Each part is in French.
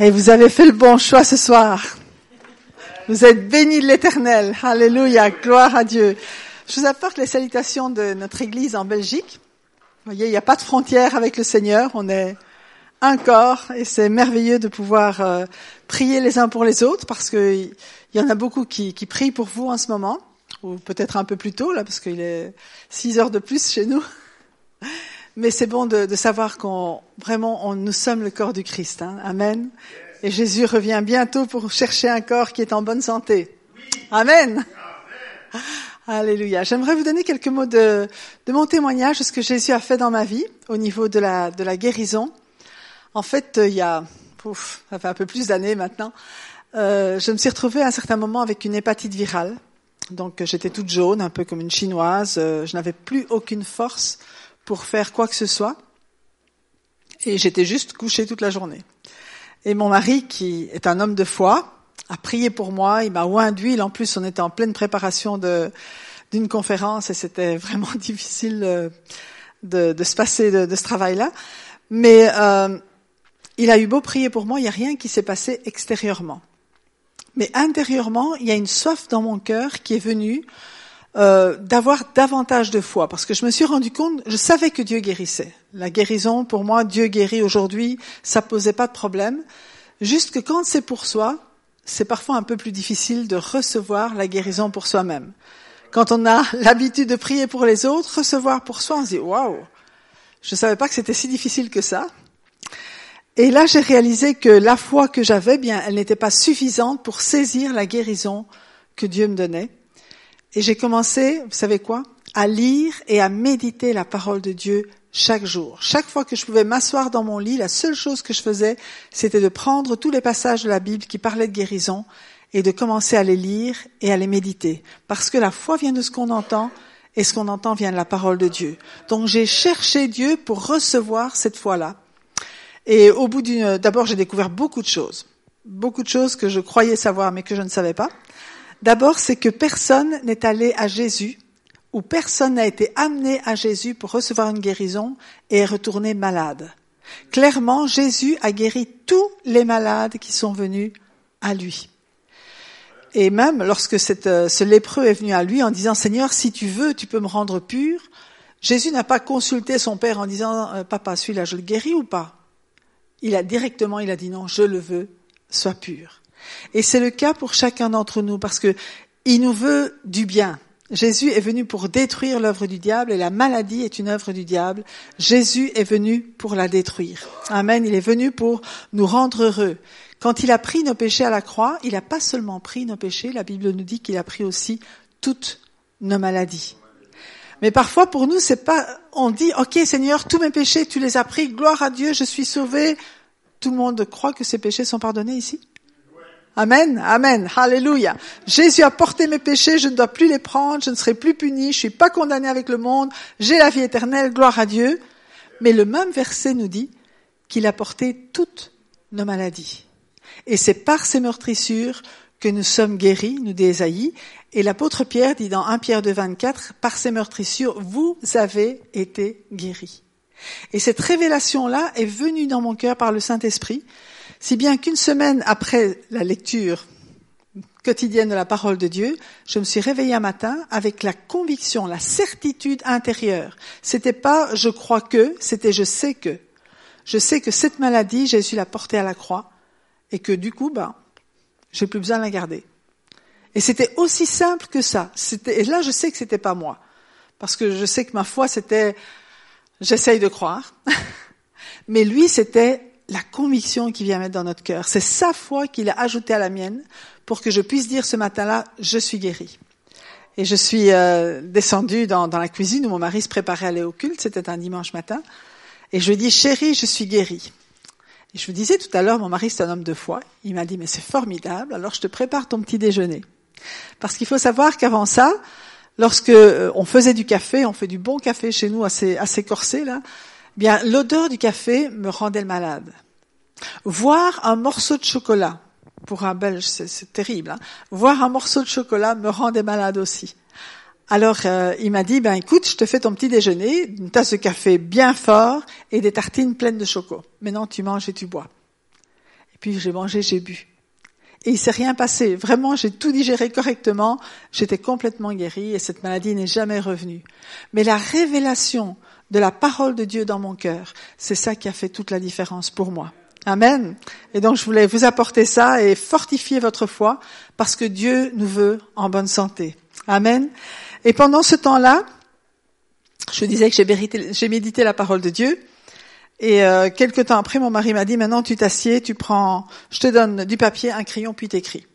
Et vous avez fait le bon choix ce soir. Vous êtes bénis de l'éternel. Alléluia. Gloire à Dieu. Je vous apporte les salutations de notre église en Belgique. Vous voyez, il n'y a pas de frontière avec le Seigneur. On est un corps et c'est merveilleux de pouvoir euh, prier les uns pour les autres parce qu'il y en a beaucoup qui, qui prient pour vous en ce moment ou peut-être un peu plus tôt là parce qu'il est six heures de plus chez nous. Mais c'est bon de, de savoir qu'on vraiment on, nous sommes le corps du Christ. Hein. Amen. Et Jésus revient bientôt pour chercher un corps qui est en bonne santé. Amen. Alléluia. J'aimerais vous donner quelques mots de, de, mon témoignage de ce que Jésus a fait dans ma vie au niveau de la, de la guérison. En fait, euh, il y a, ouf, ça fait un peu plus d'années maintenant, euh, je me suis retrouvée à un certain moment avec une hépatite virale. Donc j'étais toute jaune, un peu comme une chinoise. Euh, je n'avais plus aucune force pour faire quoi que ce soit. Et j'étais juste couchée toute la journée. Et mon mari, qui est un homme de foi, a prié pour moi. Il m'a oint. En plus, on était en pleine préparation de d'une conférence et c'était vraiment difficile euh, de, de, se passer de, de ce travail-là. Mais euh, il a eu beau prier pour moi, il n'y a rien qui s'est passé extérieurement. Mais intérieurement, il y a une soif dans mon cœur qui est venue euh, d'avoir davantage de foi, parce que je me suis rendu compte, je savais que Dieu guérissait. La guérison, pour moi, Dieu guérit aujourd'hui, ça posait pas de problème. Juste que quand c'est pour soi, c'est parfois un peu plus difficile de recevoir la guérison pour soi-même. Quand on a l'habitude de prier pour les autres, recevoir pour soi, on se dit waouh, je savais pas que c'était si difficile que ça. Et là, j'ai réalisé que la foi que j'avais, bien, elle n'était pas suffisante pour saisir la guérison que Dieu me donnait. Et j'ai commencé, vous savez quoi, à lire et à méditer la parole de Dieu chaque jour. Chaque fois que je pouvais m'asseoir dans mon lit, la seule chose que je faisais, c'était de prendre tous les passages de la Bible qui parlaient de guérison et de commencer à les lire et à les méditer. Parce que la foi vient de ce qu'on entend et ce qu'on entend vient de la parole de Dieu. Donc j'ai cherché Dieu pour recevoir cette foi-là. Et au bout d'une, d'abord j'ai découvert beaucoup de choses. Beaucoup de choses que je croyais savoir mais que je ne savais pas. D'abord, c'est que personne n'est allé à Jésus ou personne n'a été amené à Jésus pour recevoir une guérison et est retourné malade. Clairement, Jésus a guéri tous les malades qui sont venus à lui. Et même lorsque euh, ce lépreux est venu à lui en disant Seigneur, si tu veux, tu peux me rendre pur, Jésus n'a pas consulté son père en disant euh, Papa, celui-là, je le guéris ou pas? Il a directement, il a dit non, je le veux, sois pur. Et c'est le cas pour chacun d'entre nous parce que il nous veut du bien. Jésus est venu pour détruire l'œuvre du diable et la maladie est une œuvre du diable. Jésus est venu pour la détruire. Amen. Il est venu pour nous rendre heureux. Quand il a pris nos péchés à la croix, il n'a pas seulement pris nos péchés, la Bible nous dit qu'il a pris aussi toutes nos maladies. Mais parfois pour nous, c'est pas, on dit, ok Seigneur, tous mes péchés, tu les as pris, gloire à Dieu, je suis sauvé. Tout le monde croit que ses péchés sont pardonnés ici? Amen, amen, Alléluia. Jésus a porté mes péchés, je ne dois plus les prendre, je ne serai plus puni, je suis pas condamné avec le monde, j'ai la vie éternelle, gloire à Dieu. Mais le même verset nous dit qu'il a porté toutes nos maladies. Et c'est par ces meurtrissures que nous sommes guéris, nous dit Esaïe. Et l'apôtre Pierre dit dans 1 Pierre 2, 24, par ces meurtrissures, vous avez été guéris. Et cette révélation-là est venue dans mon cœur par le Saint-Esprit si bien qu'une semaine après la lecture quotidienne de la parole de Dieu, je me suis réveillée un matin avec la conviction, la certitude intérieure. C'était pas je crois que, c'était je sais que. Je sais que cette maladie, Jésus l'a portée à la croix et que du coup, ben, j'ai plus besoin de la garder. Et c'était aussi simple que ça. et là, je sais que c'était pas moi. Parce que je sais que ma foi, c'était, j'essaye de croire. Mais lui, c'était la conviction qu'il vient mettre dans notre cœur. C'est sa foi qu'il a ajoutée à la mienne pour que je puisse dire ce matin-là, je suis guéri. Et je suis euh, descendue dans, dans, la cuisine où mon mari se préparait à aller au culte, c'était un dimanche matin, et je lui dis, chérie, je suis guérie. Et je vous disais tout à l'heure, mon mari c'est un homme de foi. Il m'a dit, mais c'est formidable, alors je te prépare ton petit déjeuner. Parce qu'il faut savoir qu'avant ça, lorsque euh, on faisait du café, on fait du bon café chez nous assez, assez corsé là, bien l'odeur du café me rendait malade. Voir un morceau de chocolat, pour un Belge c'est terrible, hein, voir un morceau de chocolat me rendait malade aussi. Alors euh, il m'a dit, ben écoute, je te fais ton petit déjeuner, une tasse de café bien fort et des tartines pleines de choco. Maintenant tu manges et tu bois. Et puis j'ai mangé, j'ai bu. Et il s'est rien passé. Vraiment, j'ai tout digéré correctement. J'étais complètement guérie et cette maladie n'est jamais revenue. Mais la révélation de la parole de Dieu dans mon cœur, c'est ça qui a fait toute la différence pour moi. Amen. Et donc je voulais vous apporter ça et fortifier votre foi parce que Dieu nous veut en bonne santé. Amen. Et pendant ce temps-là, je disais que j'ai médité, la parole de Dieu. Et euh, quelques temps après, mon mari m'a dit, maintenant tu t'assieds, tu prends, je te donne du papier, un crayon, puis t'écris.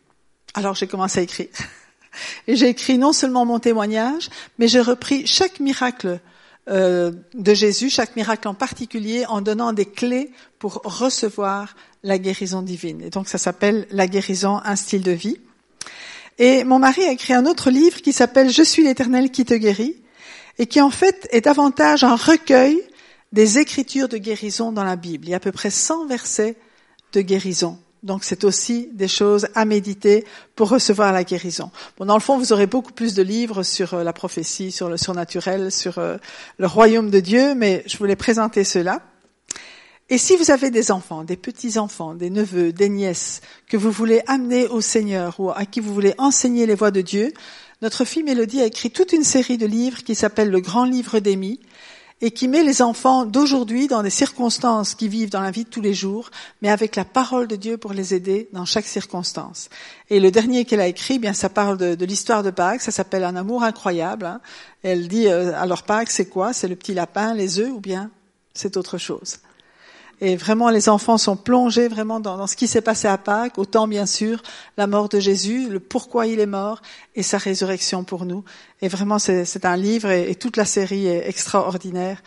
Alors j'ai commencé à écrire. Et j'ai écrit non seulement mon témoignage, mais j'ai repris chaque miracle euh, de Jésus, chaque miracle en particulier, en donnant des clés pour recevoir la guérison divine. Et donc ça s'appelle La guérison, un style de vie. Et mon mari a écrit un autre livre qui s'appelle Je suis l'Éternel qui te guérit, et qui en fait est davantage un recueil des écritures de guérison dans la Bible. Il y a à peu près 100 versets de guérison. Donc c'est aussi des choses à méditer pour recevoir la guérison. Bon, dans le fond, vous aurez beaucoup plus de livres sur euh, la prophétie, sur le surnaturel, sur euh, le royaume de Dieu, mais je voulais présenter cela. Et si vous avez des enfants, des petits-enfants, des neveux, des nièces, que vous voulez amener au Seigneur ou à qui vous voulez enseigner les voies de Dieu, notre fille Mélodie a écrit toute une série de livres qui s'appelle Le Grand Livre d'Émie, et qui met les enfants d'aujourd'hui dans des circonstances qui vivent dans la vie de tous les jours, mais avec la parole de Dieu pour les aider dans chaque circonstance. Et le dernier qu'elle a écrit, eh bien, ça parle de, l'histoire de Pâques, ça s'appelle Un amour incroyable. Hein. Elle dit, euh, alors Pâques, c'est quoi? C'est le petit lapin, les œufs, ou bien c'est autre chose? Et vraiment, les enfants sont plongés vraiment dans, ce qui s'est passé à Pâques, autant bien sûr la mort de Jésus, le pourquoi il est mort et sa résurrection pour nous. Et vraiment, c'est un livre et, toute la série est extraordinaire.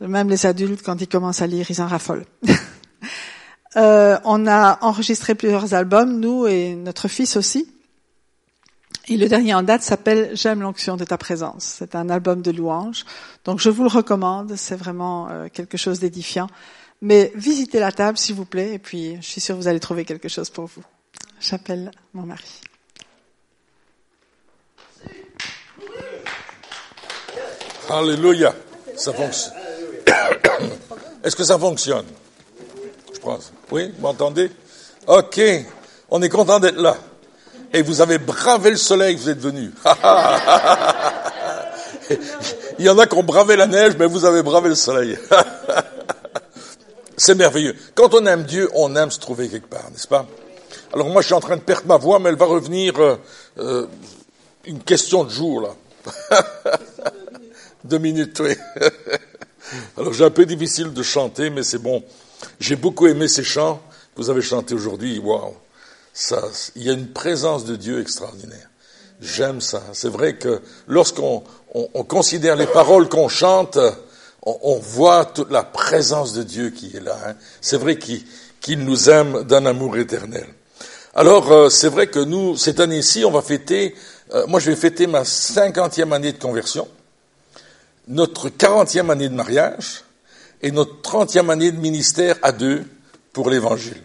Même les adultes, quand ils commencent à lire, ils en raffolent. euh, on a enregistré plusieurs albums, nous et notre fils aussi. Et le dernier en date s'appelle J'aime l'onction de ta présence. C'est un album de louanges. Donc je vous le recommande. C'est vraiment euh, quelque chose d'édifiant. Mais visitez la table, s'il vous plaît, et puis je suis sûre que vous allez trouver quelque chose pour vous. J'appelle mon mari. Alléluia. Ça fonctionne. Est-ce que ça fonctionne? Je pense. Oui, vous m'entendez? Ok. On est content d'être là. Et vous avez bravé le soleil, vous êtes venu. Il y en a qui ont bravé la neige, mais vous avez bravé le soleil. C'est merveilleux. Quand on aime Dieu, on aime se trouver quelque part, n'est-ce pas? Alors moi, je suis en train de perdre ma voix, mais elle va revenir euh, euh, une question de jour, là. Deux minutes, oui. Alors j'ai un peu difficile de chanter, mais c'est bon. J'ai beaucoup aimé ces chants que vous avez chantés aujourd'hui. Waouh ça, il y a une présence de Dieu extraordinaire. J'aime ça. C'est vrai que lorsqu'on on considère les paroles qu'on chante, on, voit toute la présence de Dieu qui est là. Hein. C'est vrai qu'il nous aime d'un amour éternel. Alors, euh, c'est vrai que nous, cette année-ci, on va fêter, euh, moi je vais fêter ma cinquantième année de conversion, notre quarantième année de mariage et notre trentième année de ministère à deux pour l'Évangile.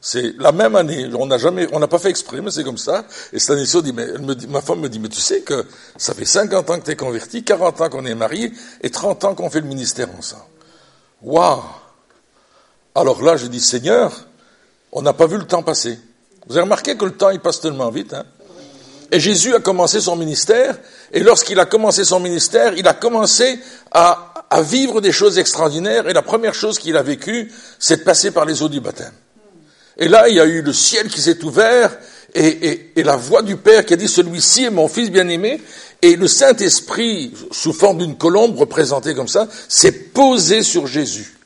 C'est la même année. On n'a jamais, on n'a pas fait exprès, mais c'est comme ça. Et année-ci, dit, mais ma femme me dit, mais tu sais que ça fait 50 ans que tu es converti, 40 ans qu'on est mariés, et 30 ans qu'on fait le ministère ensemble. Waouh! Alors là, je dis, Seigneur, on n'a pas vu le temps passer. Vous avez remarqué que le temps, il passe tellement vite, hein? Et Jésus a commencé son ministère, et lorsqu'il a commencé son ministère, il a commencé à, à vivre des choses extraordinaires, et la première chose qu'il a vécue, c'est de passer par les eaux du baptême. Et là, il y a eu le ciel qui s'est ouvert et, la voix du Père qui a dit, celui-ci est mon fils bien-aimé. Et le Saint-Esprit, sous forme d'une colombe représentée comme ça, s'est posé sur Jésus.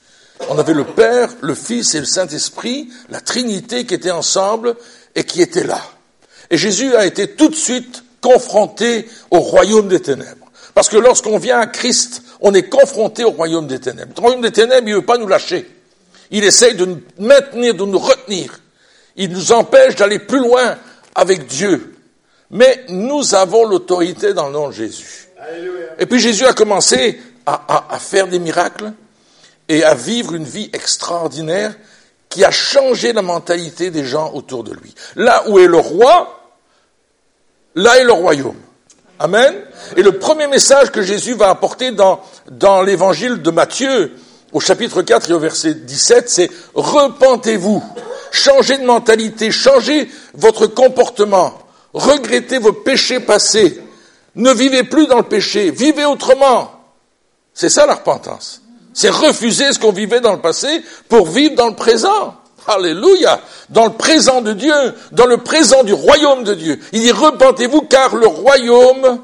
On avait le Père, le Fils et le Saint-Esprit, la Trinité qui étaient ensemble et qui étaient là. Et Jésus a été tout de suite confronté au royaume des ténèbres. Parce que lorsqu'on vient à Christ, on est confronté au royaume des ténèbres. Le royaume des ténèbres, il ne veut pas nous lâcher. Il essaye de nous maintenir, de nous retenir. Il nous empêche d'aller plus loin avec Dieu. Mais nous avons l'autorité dans le nom de Jésus. Et puis Jésus a commencé à, faire des miracles et à vivre une vie extraordinaire qui a changé la mentalité des gens autour de lui. Là où est le roi, là est le royaume. Amen. Et le premier message que Jésus va apporter dans, dans l'évangile de Matthieu, au chapitre 4 et au verset 17, c'est repentez-vous, changez de mentalité, changez votre comportement, regrettez vos péchés passés, ne vivez plus dans le péché, vivez autrement. C'est ça la repentance. C'est refuser ce qu'on vivait dans le passé pour vivre dans le présent. Alléluia. Dans le présent de Dieu, dans le présent du royaume de Dieu. Il dit repentez-vous car le royaume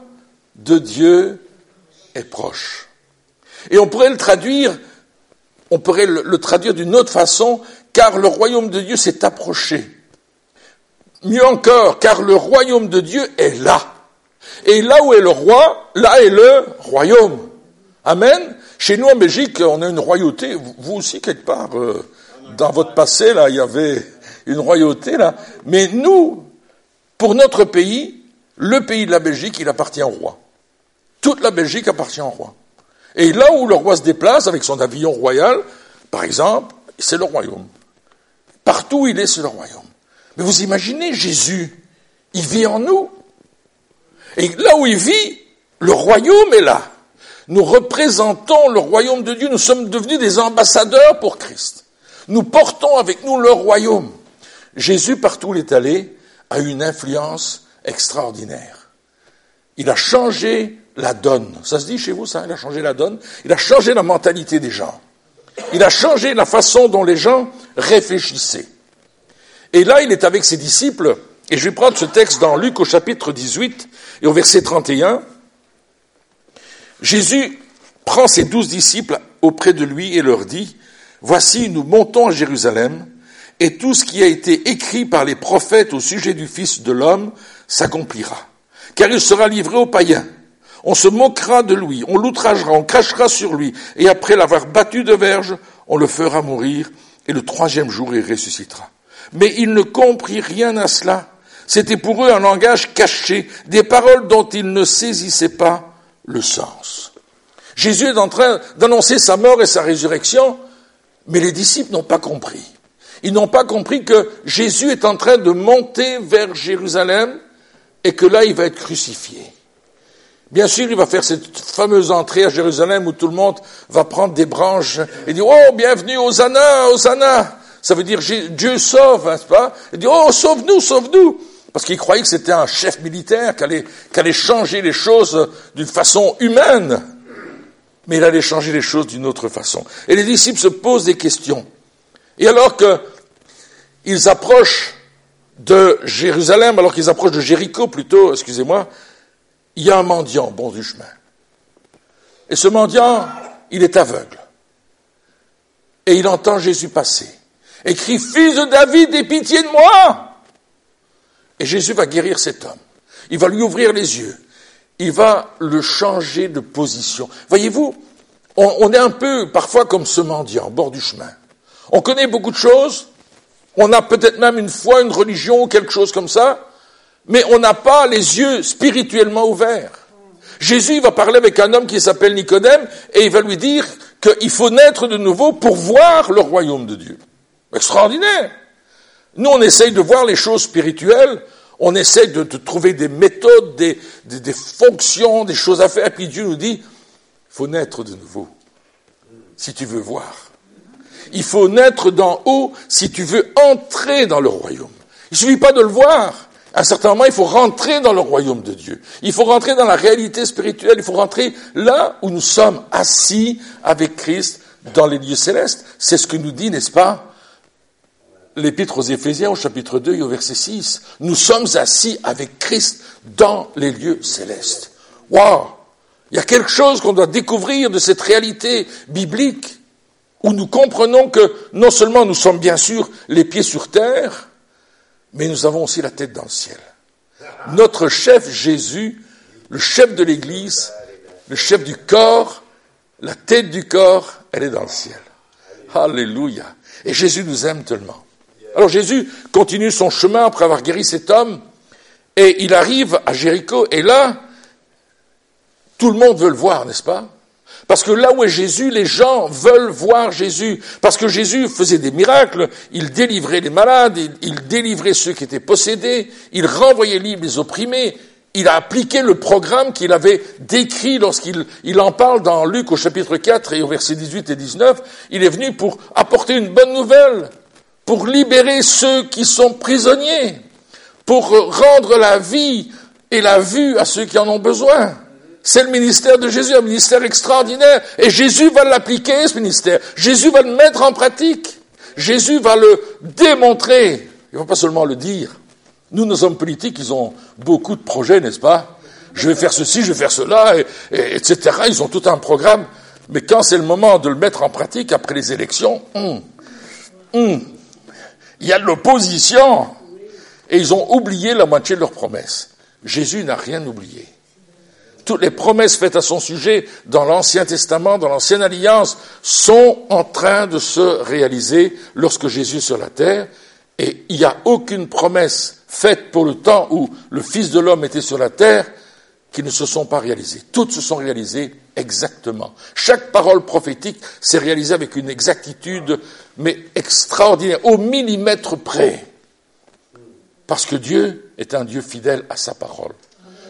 de Dieu est proche. Et on pourrait le traduire, on pourrait le, traduire d'une autre façon, car le royaume de Dieu s'est approché. Mieux encore, car le royaume de Dieu est là. Et là où est le roi, là est le royaume. Amen. Chez nous en Belgique, on a une royauté. Vous aussi quelque part, euh, dans votre passé là, il y avait une royauté là. Mais nous, pour notre pays, le pays de la Belgique, il appartient au roi. Toute la Belgique appartient au roi. Et là où le roi se déplace avec son avion royal, par exemple, c'est le royaume. Partout où il est, c'est le royaume. Mais vous imaginez, Jésus, il vit en nous. Et là où il vit, le royaume est là. Nous représentons le royaume de Dieu, nous sommes devenus des ambassadeurs pour Christ. Nous portons avec nous le royaume. Jésus, partout où il est allé, a eu une influence extraordinaire. Il a changé la donne. Ça se dit chez vous, ça Il a changé la donne. Il a changé la mentalité des gens. Il a changé la façon dont les gens réfléchissaient. Et là, il est avec ses disciples, et je vais prendre ce texte dans Luc au chapitre 18 et au verset 31. Jésus prend ses douze disciples auprès de lui et leur dit, Voici, nous montons à Jérusalem, et tout ce qui a été écrit par les prophètes au sujet du Fils de l'homme s'accomplira. Car il sera livré aux païens on se moquera de lui, on l'outragera, on crachera sur lui, et après l'avoir battu de verge, on le fera mourir, et le troisième jour il ressuscitera. Mais il ne comprit rien à cela. C'était pour eux un langage caché, des paroles dont ils ne saisissaient pas le sens. Jésus est en train d'annoncer sa mort et sa résurrection, mais les disciples n'ont pas compris. Ils n'ont pas compris que Jésus est en train de monter vers Jérusalem et que là il va être crucifié. Bien sûr, il va faire cette fameuse entrée à Jérusalem où tout le monde va prendre des branches et dire Oh, bienvenue, Hosanna, Hosanna. Ça veut dire Dieu sauve, n'est-ce pas? Il dit Oh, sauve-nous, sauve-nous. Parce qu'il croyait que c'était un chef militaire qui allait, qui allait changer les choses d'une façon humaine. Mais il allait changer les choses d'une autre façon. Et les disciples se posent des questions. Et alors qu'ils approchent de Jérusalem, alors qu'ils approchent de Jéricho plutôt, excusez-moi, il y a un mendiant au bon du chemin. Et ce mendiant, il est aveugle. Et il entend Jésus passer. Et crie, Fils de David, aie pitié de moi Et Jésus va guérir cet homme. Il va lui ouvrir les yeux. Il va le changer de position. Voyez-vous, on est un peu parfois comme ce mendiant au bord du chemin. On connaît beaucoup de choses. On a peut-être même une foi, une religion ou quelque chose comme ça mais on n'a pas les yeux spirituellement ouverts. Jésus va parler avec un homme qui s'appelle Nicodème et il va lui dire qu'il faut naître de nouveau pour voir le royaume de Dieu. Extraordinaire. Nous, on essaye de voir les choses spirituelles, on essaye de, trouver des méthodes, des, des, fonctions, des choses à faire, puis Dieu nous dit, il faut naître de nouveau, si tu veux voir. Il faut naître d'en haut si tu veux entrer dans le royaume. Il ne suffit pas de le voir, à un certain moment, il faut rentrer dans le royaume de Dieu. Il faut rentrer dans la réalité spirituelle. Il faut rentrer là où nous sommes assis avec Christ dans les lieux célestes. C'est ce que nous dit, n'est-ce pas, l'épître aux Éphésiens au chapitre 2 et au verset 6. Nous sommes assis avec Christ dans les lieux célestes. Waouh! Il y a quelque chose qu'on doit découvrir de cette réalité biblique où nous comprenons que non seulement nous sommes bien sûr les pieds sur terre, mais nous avons aussi la tête dans le ciel. Notre chef Jésus, le chef de l'Église, le chef du corps, la tête du corps, elle est dans le ciel. Alléluia. Et Jésus nous aime tellement. Alors Jésus continue son chemin après avoir guéri cet homme, et il arrive à Jéricho, et là, tout le monde veut le voir, n'est-ce pas? Parce que là où est Jésus, les gens veulent voir Jésus. Parce que Jésus faisait des miracles, il délivrait les malades, il, délivrait ceux qui étaient possédés, il renvoyait libres les opprimés. Il a appliqué le programme qu'il avait décrit lorsqu'il il en parle dans Luc au chapitre 4 et au verset 18 et 19. Il est venu pour apporter une bonne nouvelle, pour libérer ceux qui sont prisonniers, pour rendre la vie et la vue à ceux qui en ont besoin. C'est le ministère de Jésus, un ministère extraordinaire. Et Jésus va l'appliquer, ce ministère. Jésus va le mettre en pratique. Jésus va le démontrer. Il ne va pas seulement le dire. Nous, nos hommes politiques, ils ont beaucoup de projets, n'est-ce pas? Je vais faire ceci, je vais faire cela, etc. Ils ont tout un programme. Mais quand c'est le moment de le mettre en pratique après les élections, hum, hum, il y a de l'opposition. Et ils ont oublié la moitié de leurs promesses. Jésus n'a rien oublié. Toutes les promesses faites à son sujet dans l'Ancien Testament, dans l'Ancienne Alliance, sont en train de se réaliser lorsque Jésus est sur la terre. Et il n'y a aucune promesse faite pour le temps où le Fils de l'homme était sur la terre qui ne se sont pas réalisées. Toutes se sont réalisées exactement. Chaque parole prophétique s'est réalisée avec une exactitude, mais extraordinaire, au millimètre près. Parce que Dieu est un Dieu fidèle à sa parole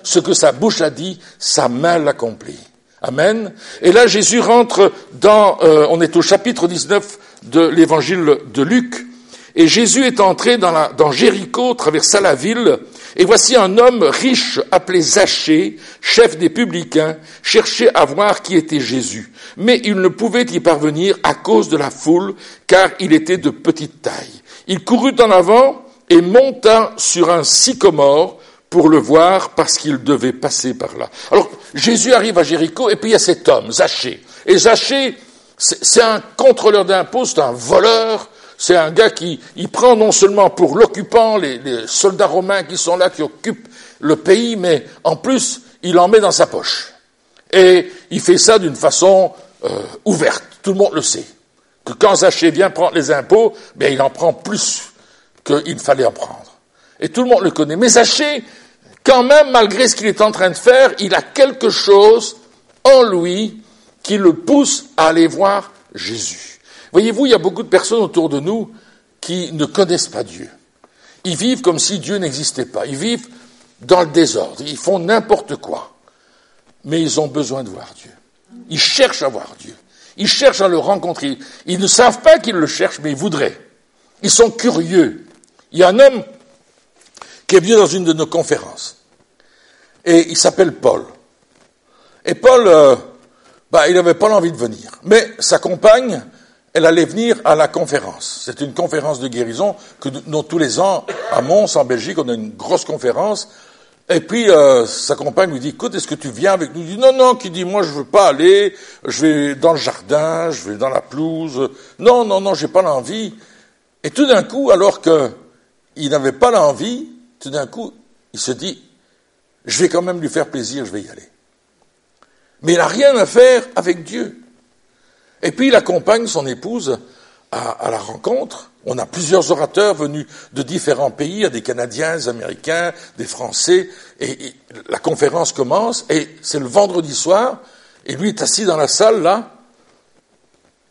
ce que sa bouche a dit, sa main l'accomplit. Amen. Et là, Jésus rentre dans, euh, on est au chapitre 19 de l'évangile de Luc, et Jésus est entré dans, la, dans Jéricho, traversa la ville, et voici un homme riche appelé Zachée, chef des publicains, cherchait à voir qui était Jésus. Mais il ne pouvait y parvenir à cause de la foule, car il était de petite taille. Il courut en avant et monta sur un sycomore pour le voir parce qu'il devait passer par là. Alors, Jésus arrive à Jéricho et puis il y a cet homme, Zachée. Et Zachée, c'est un contrôleur d'impôts, c'est un voleur, c'est un gars qui il prend non seulement pour l'occupant, les, soldats romains qui sont là, qui occupent le pays, mais en plus, il en met dans sa poche. Et il fait ça d'une façon euh, ouverte, tout le monde le sait. Que quand Zachée vient prendre les impôts, bien, il en prend plus qu'il fallait en prendre. Et tout le monde le connaît. Mais Zachée, quand même, malgré ce qu'il est en train de faire, il a quelque chose en lui qui le pousse à aller voir Jésus. Voyez-vous, il y a beaucoup de personnes autour de nous qui ne connaissent pas Dieu. Ils vivent comme si Dieu n'existait pas. Ils vivent dans le désordre. Ils font n'importe quoi. Mais ils ont besoin de voir Dieu. Ils cherchent à voir Dieu. Ils cherchent à le rencontrer. Ils ne savent pas qu'ils le cherchent, mais ils voudraient. Ils sont curieux. Il y a un homme qui est venu dans une de nos conférences. Et il s'appelle Paul. Et Paul, euh, bah, il n'avait pas l'envie de venir. Mais sa compagne, elle allait venir à la conférence. C'est une conférence de guérison que nous, tous les ans, à Mons, en Belgique, on a une grosse conférence. Et puis, euh, sa compagne lui dit, écoute, est-ce que tu viens avec nous? Il dit, non, non, qui dit, moi, je veux pas aller, je vais dans le jardin, je vais dans la pelouse. Non, non, non, j'ai pas l'envie. Et tout d'un coup, alors qu'il n'avait pas l'envie, tout d'un coup, il se dit, je vais quand même lui faire plaisir, je vais y aller. Mais il n'a rien à faire avec Dieu. Et puis il accompagne son épouse à, la rencontre. On a plusieurs orateurs venus de différents pays, des Canadiens, des Américains, des Français, et, la conférence commence, et c'est le vendredi soir, et lui est assis dans la salle là,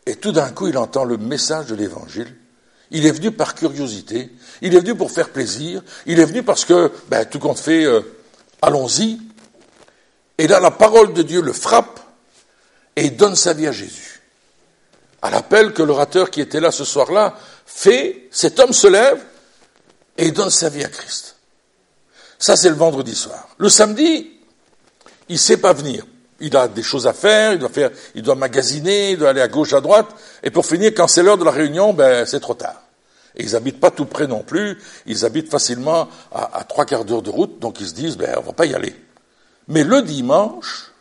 et tout d'un coup il entend le message de l'Évangile. Il est venu par curiosité, il est venu pour faire plaisir. Il est venu parce que, ben, tout compte fait, euh, allons-y. Et là, la parole de Dieu le frappe et donne sa vie à Jésus. À l'appel que l'orateur qui était là ce soir-là fait, cet homme se lève et donne sa vie à Christ. Ça, c'est le vendredi soir. Le samedi, il ne sait pas venir. Il a des choses à faire, il doit faire, il doit magasiner, il doit aller à gauche, à droite. Et pour finir, quand c'est l'heure de la réunion, ben, c'est trop tard. Et ils habitent pas tout près non plus, ils habitent facilement à, trois quarts d'heure de route, donc ils se disent, ben, on va pas y aller. Mais le dimanche,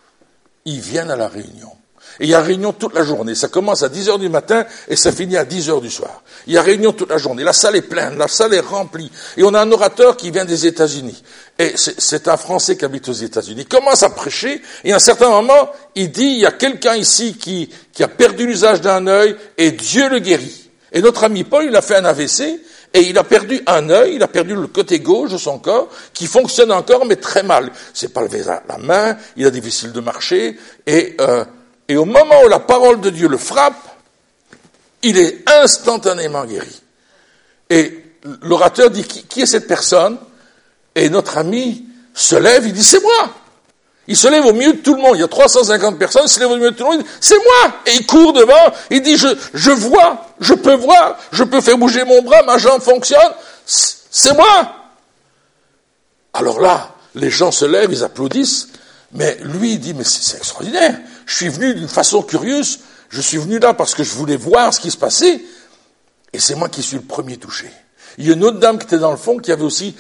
ils viennent à la réunion. Et il y a réunion toute la journée. Ça commence à 10 heures du matin et ça finit à 10 heures du soir. Il y a réunion toute la journée. La salle est pleine, la salle est remplie. Et on a un orateur qui vient des États-Unis. Et c'est un Français qui habite aux États-Unis. Il commence à prêcher et à un certain moment, il dit, il y a quelqu'un ici qui, a perdu l'usage d'un œil et Dieu le guérit. Et notre ami Paul, il a fait un AVC et il a perdu un œil, il a perdu le côté gauche de son corps, qui fonctionne encore, mais très mal. C'est pas lever la main, il a difficile de marcher, et, euh, et au moment où la parole de Dieu le frappe, il est instantanément guéri. Et l'orateur dit, qui, est cette personne? Et notre ami se lève, il dit, c'est moi. Il se lève au milieu de tout le monde. Il y a 350 personnes, il se lève au milieu de tout le monde. C'est moi! Et il court devant. Il dit, je, je vois, je peux voir, je peux faire bouger mon bras, ma jambe fonctionne. C'est moi! Alors là, les gens se lèvent, ils applaudissent. Mais lui, il dit, mais c'est extraordinaire. Je suis venu d'une façon curieuse. Je suis venu là parce que je voulais voir ce qui se passait. Et c'est moi qui suis le premier touché. Il y a une autre dame qui était dans le fond, qui avait aussi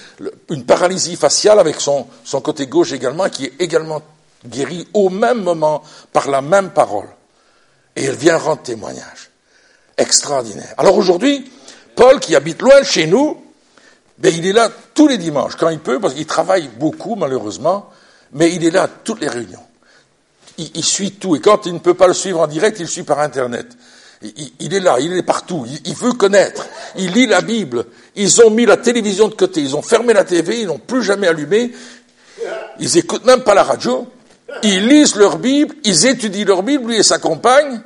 une paralysie faciale avec son, son côté gauche également, qui est également guérie au même moment par la même parole. Et elle vient rendre témoignage. Extraordinaire. Alors aujourd'hui, Paul, qui habite loin chez nous, ben, il est là tous les dimanches, quand il peut, parce qu'il travaille beaucoup, malheureusement, mais il est là à toutes les réunions. Il, il, suit tout, et quand il ne peut pas le suivre en direct, il suit par Internet. Il, est là, il est partout, il, veut connaître, il lit la Bible. Ils ont mis la télévision de côté, ils ont fermé la TV, ils n'ont plus jamais allumé, ils écoutent même pas la radio, ils lisent leur Bible, ils étudient leur Bible, lui et sa compagne,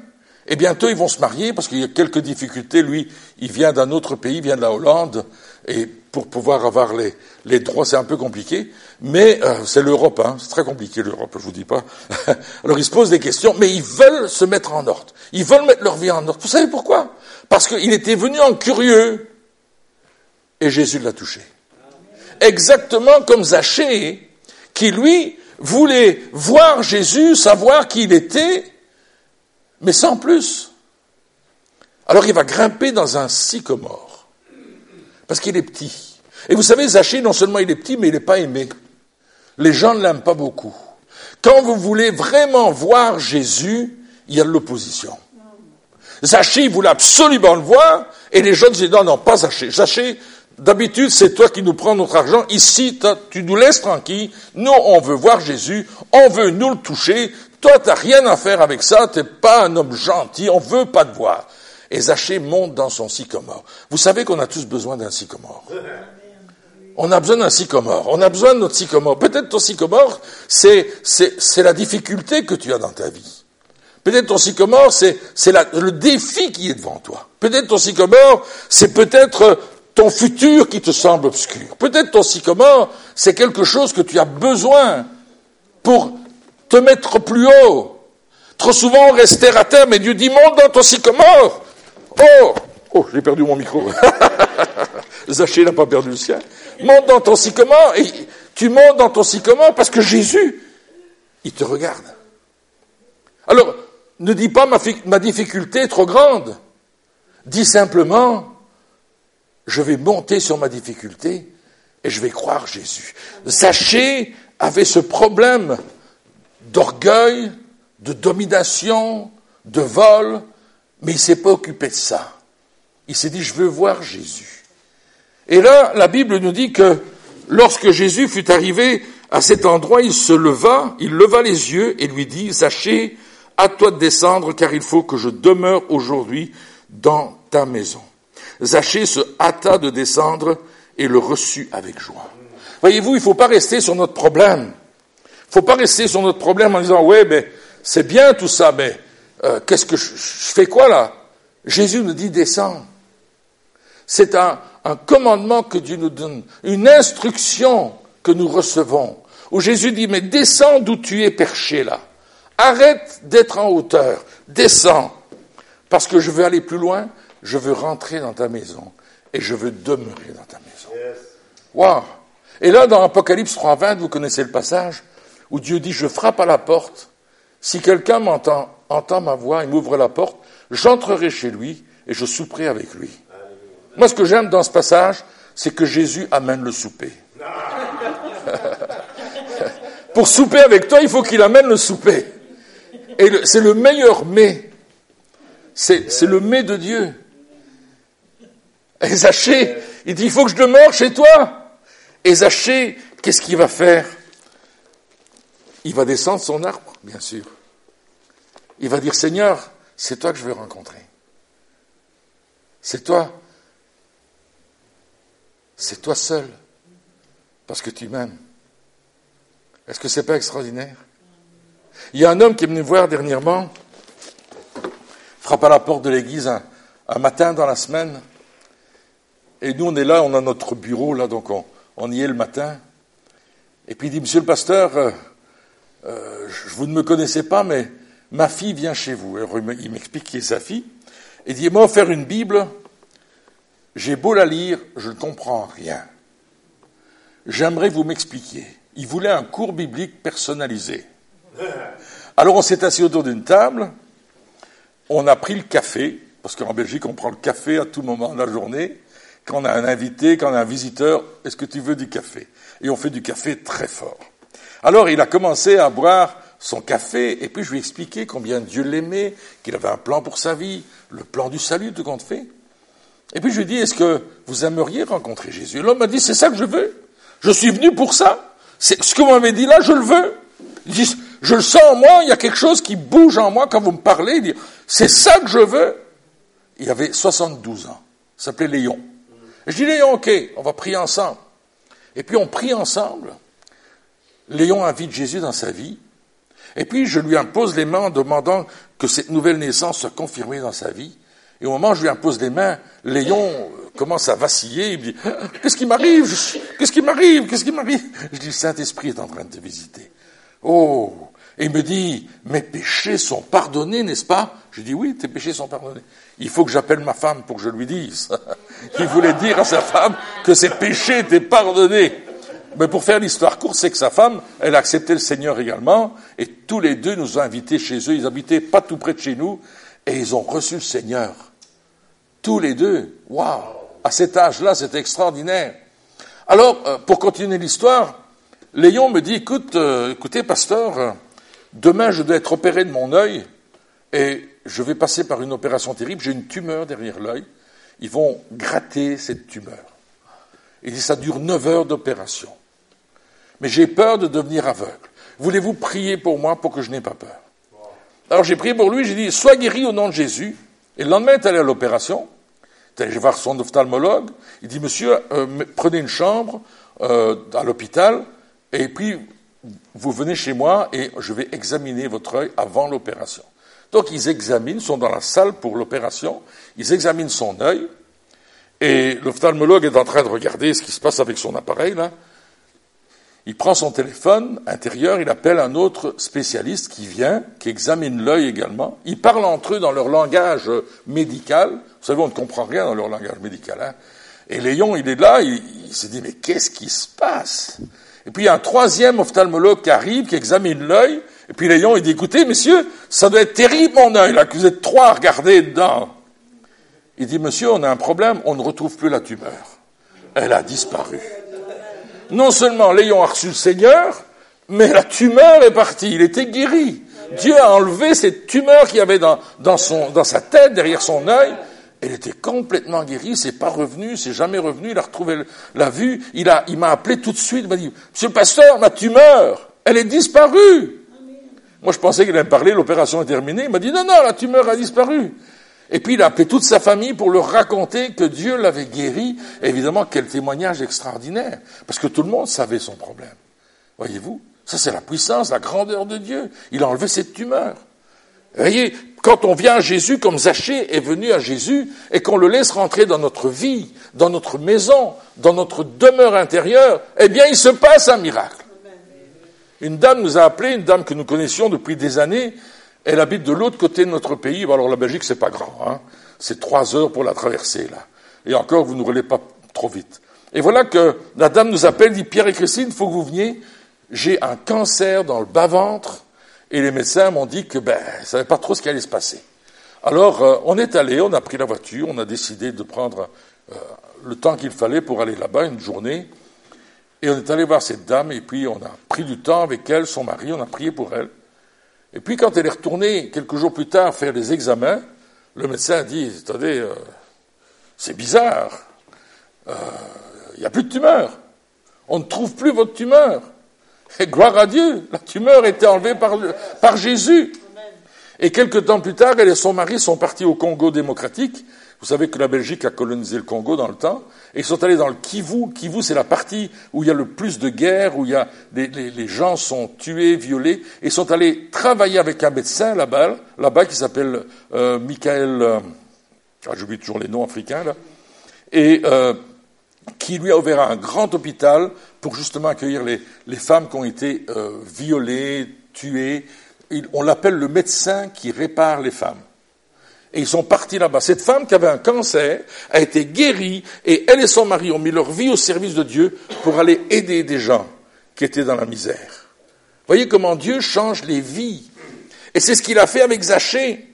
et bientôt ils vont se marier parce qu'il y a quelques difficultés. Lui, il vient d'un autre pays, il vient de la Hollande, et pour pouvoir avoir les, les droits, c'est un peu compliqué. Mais euh, c'est l'Europe, hein, c'est très compliqué l'Europe, je vous dis pas. Alors ils se posent des questions, mais ils veulent se mettre en ordre. Ils veulent mettre leur vie en ordre. Vous savez pourquoi? Parce qu'il était venu en curieux et Jésus l'a touché. Exactement comme Zachée, qui lui voulait voir Jésus, savoir qui il était, mais sans plus. Alors il va grimper dans un sycomore, parce qu'il est petit. Et vous savez, Zachée, non seulement il est petit, mais il n'est pas aimé. Les gens ne l'aiment pas beaucoup. Quand vous voulez vraiment voir Jésus, il y a de l'opposition. Zachée voulait absolument le voir, et les gens disaient non, non, pas Zachée. Zachée, d'habitude, c'est toi qui nous prends notre argent. Ici, tu nous laisses tranquille. Nous, on veut voir Jésus, on veut nous le toucher. Toi, tu n'as rien à faire avec ça, tu n'es pas un homme gentil, on veut pas te voir. Et Zachée monte dans son sycomore. Vous savez qu'on a tous besoin d'un sycomore. On a besoin d'un sycomore. On a besoin de notre sycomore. Peut-être ton sycomore, c'est, c'est, la difficulté que tu as dans ta vie. Peut-être ton sycomore, c'est, c'est le défi qui est devant toi. Peut-être ton sycomore, c'est peut-être ton futur qui te semble obscur. Peut-être ton sycomore, c'est quelque chose que tu as besoin pour te mettre plus haut. Trop souvent, on terre à terre, mais Dieu dit, monte dans ton sycomore. Oh, oh, j'ai perdu mon micro. Zachée n'a pas perdu le sien monte dans ton sycomore et tu montes dans ton sycomore parce que Jésus, il te regarde. Alors, ne dis pas ma, difficulté est trop grande. Dis simplement, je vais monter sur ma difficulté et je vais croire Jésus. Sachez avait ce problème d'orgueil, de domination, de vol, mais il s'est pas occupé de ça. Il s'est dit, je veux voir Jésus. Et là, la Bible nous dit que lorsque Jésus fut arrivé à cet endroit, il se leva, il leva les yeux et lui dit, Zachée, à toi de descendre, car il faut que je demeure aujourd'hui dans ta maison. Zachée se hâta de descendre et le reçut avec joie. Voyez-vous, il ne faut pas rester sur notre problème. Il ne faut pas rester sur notre problème en disant, ouais, mais c'est bien tout ça, mais euh, qu'est-ce que je, je, fais quoi là? Jésus nous dit, descends. C'est un, un commandement que Dieu nous donne, une instruction que nous recevons, où Jésus dit, mais descends d'où tu es perché là. Arrête d'être en hauteur. Descends. Parce que je veux aller plus loin, je veux rentrer dans ta maison et je veux demeurer dans ta maison. Wow. Et là, dans Apocalypse 3.20, vous connaissez le passage où Dieu dit, je frappe à la porte. Si quelqu'un m'entend, entend ma voix et m'ouvre la porte, j'entrerai chez lui et je souperai avec lui. Moi, ce que j'aime dans ce passage, c'est que Jésus amène le souper. Pour souper avec toi, il faut qu'il amène le souper. Et c'est le meilleur mets. C'est le mets de Dieu. Et il dit, il faut que je demeure chez toi. Et qu'est-ce qu'il va faire? Il va descendre son arbre, bien sûr. Il va dire, Seigneur, c'est toi que je veux rencontrer. C'est toi. C'est toi seul, parce que tu m'aimes. Est-ce que c'est pas extraordinaire? Il y a un homme qui est venu me voir dernièrement, frappe à la porte de l'église un, matin dans la semaine, et nous on est là, on a notre bureau là, donc on, y est le matin, et puis il dit, Monsieur le pasteur, euh, euh, vous ne me connaissez pas, mais ma fille vient chez vous. il m'explique sa fille. Il dit, m'a offert une Bible, j'ai beau la lire, je ne comprends rien. J'aimerais vous m'expliquer. Il voulait un cours biblique personnalisé. Alors on s'est assis autour d'une table, on a pris le café, parce qu'en Belgique on prend le café à tout moment de la journée, quand on a un invité, quand on a un visiteur, est-ce que tu veux du café? Et on fait du café très fort. Alors il a commencé à boire son café, et puis je lui ai expliqué combien Dieu l'aimait, qu'il avait un plan pour sa vie, le plan du salut, tout compte fait. Et puis je lui ai dit, est-ce que vous aimeriez rencontrer Jésus? L'homme m'a dit, c'est ça que je veux. Je suis venu pour ça. C'est ce que vous m'avez dit là, je le veux. Il dit, je le sens en moi, il y a quelque chose qui bouge en moi quand vous me parlez. C'est ça que je veux. Il avait 72 ans. Il s'appelait Léon. Et je dis, Léon, ok, on va prier ensemble. Et puis on prie ensemble. Léon invite Jésus dans sa vie. Et puis je lui impose les mains en demandant que cette nouvelle naissance soit confirmée dans sa vie. Et au moment où je lui impose les mains, Léon commence à vaciller. Il me dit Qu'est-ce qui m'arrive? Qu'est-ce qui m'arrive? Qu'est-ce qui m'arrive? Je dis Le Saint-Esprit est en train de te visiter. Oh Et il me dit Mes péchés sont pardonnés, n'est-ce pas? Je dis Oui, tes péchés sont pardonnés. Il faut que j'appelle ma femme pour que je lui dise. il voulait dire à sa femme que ses péchés étaient pardonnés. Mais pour faire l'histoire courte, c'est que sa femme, elle a accepté le Seigneur également, et tous les deux nous ont invités chez eux. Ils habitaient pas tout près de chez nous, et ils ont reçu le Seigneur. Tous les deux. Waouh À cet âge-là, c'est extraordinaire. Alors, euh, pour continuer l'histoire, Léon me dit, écoute, euh, écoutez, pasteur, demain je dois être opéré de mon œil, et je vais passer par une opération terrible, j'ai une tumeur derrière l'œil. Ils vont gratter cette tumeur. Il dit, ça dure neuf heures d'opération. Mais j'ai peur de devenir aveugle. Voulez-vous prier pour moi pour que je n'ai pas peur? Alors j'ai prié pour lui, j'ai dit, sois guéri au nom de Jésus. Et le lendemain, il est allé à l'opération. Il est allé voir son ophtalmologue. Il dit, monsieur, euh, prenez une chambre euh, à l'hôpital, et puis vous venez chez moi et je vais examiner votre œil avant l'opération. Donc ils examinent, sont dans la salle pour l'opération, ils examinent son œil, et l'ophtalmologue est en train de regarder ce qui se passe avec son appareil, là. Il prend son téléphone intérieur, il appelle un autre spécialiste qui vient, qui examine l'œil également. Ils parlent entre eux dans leur langage médical. Vous savez, on ne comprend rien dans leur langage médical. Hein. Et Léon, il est là, il, se dit, mais qu'est-ce qui se passe? Et puis il y a un troisième ophtalmologue qui arrive, qui examine l'œil. Et puis Léon, il dit, écoutez, messieurs, ça doit être terrible mon œil, là, que vous êtes trois à regarder dedans. Il dit, monsieur, on a un problème, on ne retrouve plus la tumeur. Elle a disparu non seulement a reçu le Seigneur, mais la tumeur est partie, il était guéri. Dieu a enlevé cette tumeur qu'il avait dans, sa tête, derrière son œil. Elle était complètement guérie, c'est pas revenu, c'est jamais revenu, il a retrouvé la vue, il il m'a appelé tout de suite, il m'a dit, Monsieur le pasteur, ma tumeur, elle est disparue. Moi, je pensais qu'il allait me parler, l'opération est terminée. Il m'a dit, non, non, la tumeur a disparu. Et puis il a appelé toute sa famille pour leur raconter que Dieu l'avait guéri. évidemment, quel témoignage extraordinaire. Parce que tout le monde savait son problème. Voyez-vous Ça, c'est la puissance, la grandeur de Dieu. Il a enlevé cette tumeur. Voyez, quand on vient à Jésus, comme Zachée est venu à Jésus, et qu'on le laisse rentrer dans notre vie, dans notre maison, dans notre demeure intérieure, eh bien, il se passe un miracle. Une dame nous a appelé, une dame que nous connaissions depuis des années, elle habite de l'autre côté de notre pays. Alors la Belgique, c'est pas grand. Hein. C'est trois heures pour la traverser, là. Et encore, vous ne roulez pas trop vite. Et voilà que la dame nous appelle, dit Pierre et Christine, il faut que vous veniez. J'ai un cancer dans le bas-ventre. Et les médecins m'ont dit que ben, ne savaient pas trop ce qui allait se passer. Alors, euh, on est allé, on a pris la voiture, on a décidé de prendre euh, le temps qu'il fallait pour aller là-bas, une journée. Et on est allé voir cette dame, et puis on a pris du temps avec elle, son mari, on a prié pour elle. Et puis quand elle est retournée quelques jours plus tard faire des examens, le médecin a dit, attendez, euh, c'est bizarre, il euh, n'y a plus de tumeur, on ne trouve plus votre tumeur. Et gloire à Dieu, la tumeur était enlevée par, par Jésus. Et quelques temps plus tard, elle et son mari sont partis au Congo démocratique vous savez que la Belgique a colonisé le Congo dans le temps, et ils sont allés dans le Kivu. Kivu, c'est la partie où il y a le plus de guerres, où les, gens sont tués, violés, et ils sont allés travailler avec un médecin là-bas, qui s'appelle euh, Michael, euh, ah, j'oublie toujours les noms africains et euh, qui lui a ouvert un grand hôpital pour justement accueillir les, femmes qui ont été violées, tué. on l'appelle le médecin qui répare les femmes. Et ils sont partis là-bas. Cette femme qui avait un cancer a été guérie et elle et son mari ont mis leur vie au service de Dieu pour aller aider des gens qui étaient dans la misère. Voyez comment Dieu change les vies. Et c'est ce qu'il a fait avec Zachée.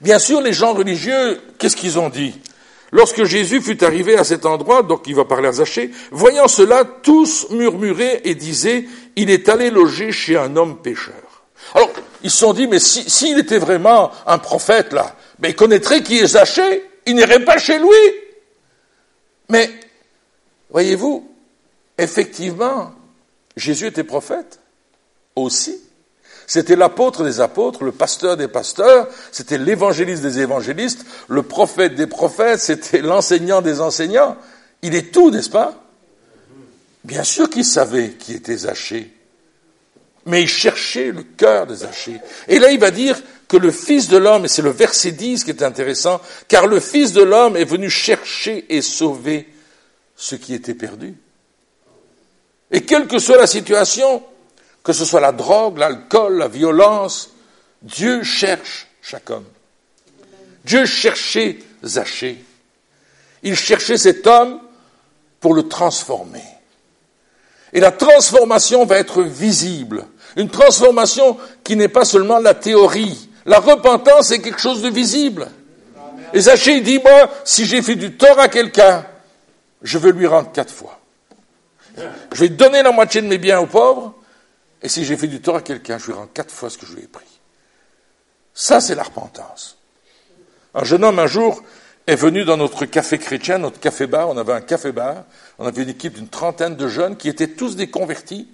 Bien sûr, les gens religieux, qu'est-ce qu'ils ont dit? Lorsque Jésus fut arrivé à cet endroit, donc il va parler à Zachée, voyant cela, tous murmuraient et disaient, il est allé loger chez un homme pécheur. Alors, ils se sont dit, mais s'il était vraiment un prophète, là, ben, il connaîtrait qui est Zachée, il n'irait pas chez lui. Mais, voyez-vous, effectivement, Jésus était prophète aussi. C'était l'apôtre des apôtres, le pasteur des pasteurs, c'était l'évangéliste des évangélistes, le prophète des prophètes, c'était l'enseignant des enseignants. Il est tout, n'est-ce pas? Bien sûr qu'il savait qui était Zachée, mais il cherchait le cœur de Zachée. Et là, il va dire que le Fils de l'homme, et c'est le verset 10 qui est intéressant, car le Fils de l'homme est venu chercher et sauver ce qui était perdu. Et quelle que soit la situation, que ce soit la drogue, l'alcool, la violence, Dieu cherche chaque homme. Dieu cherchait Zachée. Il cherchait cet homme pour le transformer. Et la transformation va être visible. Une transformation qui n'est pas seulement la théorie. La repentance est quelque chose de visible. Et Zachée dit, moi, si j'ai fait du tort à quelqu'un, je veux lui rendre quatre fois. Je vais donner la moitié de mes biens aux pauvres, et si j'ai fait du tort à quelqu'un, je lui rends quatre fois ce que je lui ai pris. Ça, c'est la repentance. Un jeune homme, un jour, est venu dans notre café chrétien, notre café-bar. On avait un café-bar. On avait une équipe d'une trentaine de jeunes qui étaient tous des convertis,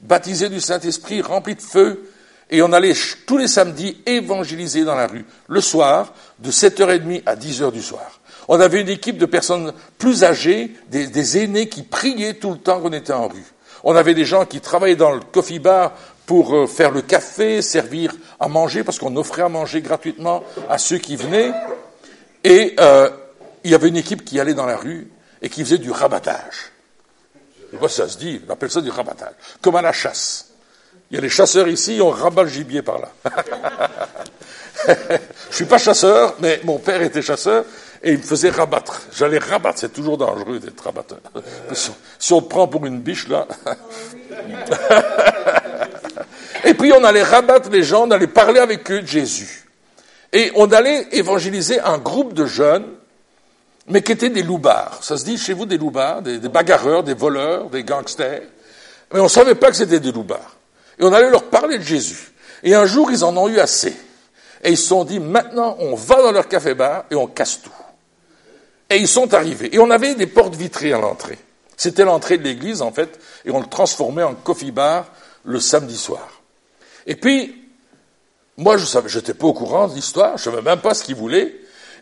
baptisés du Saint-Esprit, remplis de feu. Et on allait tous les samedis évangéliser dans la rue, le soir, de 7h30 à 10h du soir. On avait une équipe de personnes plus âgées, des, aînés qui priaient tout le temps qu'on était en rue. On avait des gens qui travaillaient dans le coffee bar pour euh, faire le café, servir à manger, parce qu'on offrait à manger gratuitement à ceux qui venaient. Et euh, il y avait une équipe qui allait dans la rue et qui faisait du rabattage. Et moi, ça se dit, on appelle ça du rabattage, comme à la chasse. Il y a les chasseurs ici, on rabat le gibier par là. Je suis pas chasseur, mais mon père était chasseur, et il me faisait rabattre. J'allais rabattre, c'est toujours dangereux d'être rabatteur. Si on te prend pour une biche, là. et puis on allait rabattre les gens, on allait parler avec eux de Jésus. Et on allait évangéliser un groupe de jeunes, mais qui étaient des loupards. Ça se dit chez vous des loupards, des, des bagarreurs, des voleurs, des gangsters. Mais on ne savait pas que c'était des loupards. Et on allait leur parler de Jésus. Et un jour, ils en ont eu assez. Et ils se sont dit, maintenant, on va dans leur café-bar et on casse tout. Et ils sont arrivés. Et on avait des portes vitrées à l'entrée. C'était l'entrée de l'église, en fait, et on le transformait en coffee bar le samedi soir. Et puis, moi, je j'étais pas au courant de l'histoire, je savais même pas ce qu'ils voulaient,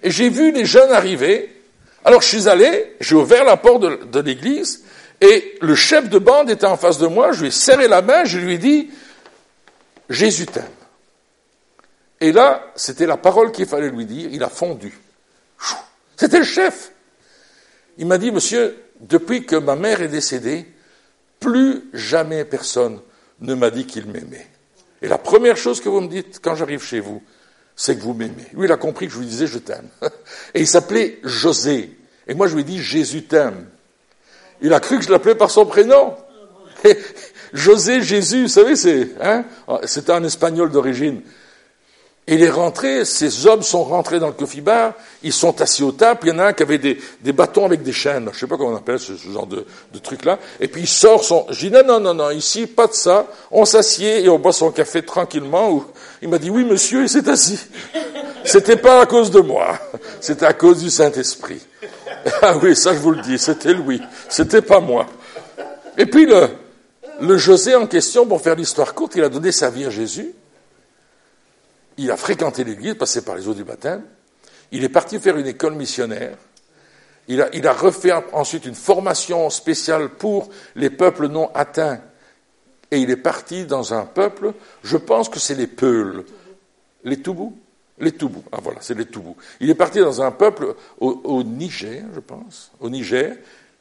et j'ai vu les jeunes arriver. Alors, je suis allé, j'ai ouvert la porte de l'église, et le chef de bande était en face de moi, je lui ai serré la main, je lui ai dit, Jésus t'aime. Et là, c'était la parole qu'il fallait lui dire, il a fondu. C'était le chef. Il m'a dit, monsieur, depuis que ma mère est décédée, plus jamais personne ne m'a dit qu'il m'aimait. Et la première chose que vous me dites quand j'arrive chez vous, c'est que vous m'aimez. Lui, il a compris que je lui disais je t'aime. Et il s'appelait José. Et moi, je lui ai dit Jésus t'aime. Il a cru que je l'appelais par son prénom. José, Jésus, vous savez, c'est, hein, c'était un espagnol d'origine. Il est rentré, ces hommes sont rentrés dans le coffee bar, ils sont assis au table, il y en a un qui avait des, bâtons avec des chaînes, je sais pas comment on appelle ce, genre de, truc-là, et puis il sort son... Je dis non, non, non, non, ici, pas de ça, on s'assied et on boit son café tranquillement. Il m'a dit oui, monsieur, il s'est assis. C'était pas à cause de moi, c'était à cause du Saint-Esprit. Ah oui, ça je vous le dis, c'était lui, c'était pas moi. Et puis le, José en question, pour faire l'histoire courte, il a donné sa vie à Jésus il a fréquenté l'église, passé par les eaux du baptême. Il est parti faire une école missionnaire. Il a, refait ensuite une formation spéciale pour les peuples non atteints. Et il est parti dans un peuple, je pense que c'est les Peuls. Les Toubous? Les Toubous. Ah voilà, c'est les Toubous. Il est parti dans un peuple au, Niger, je pense, au Niger,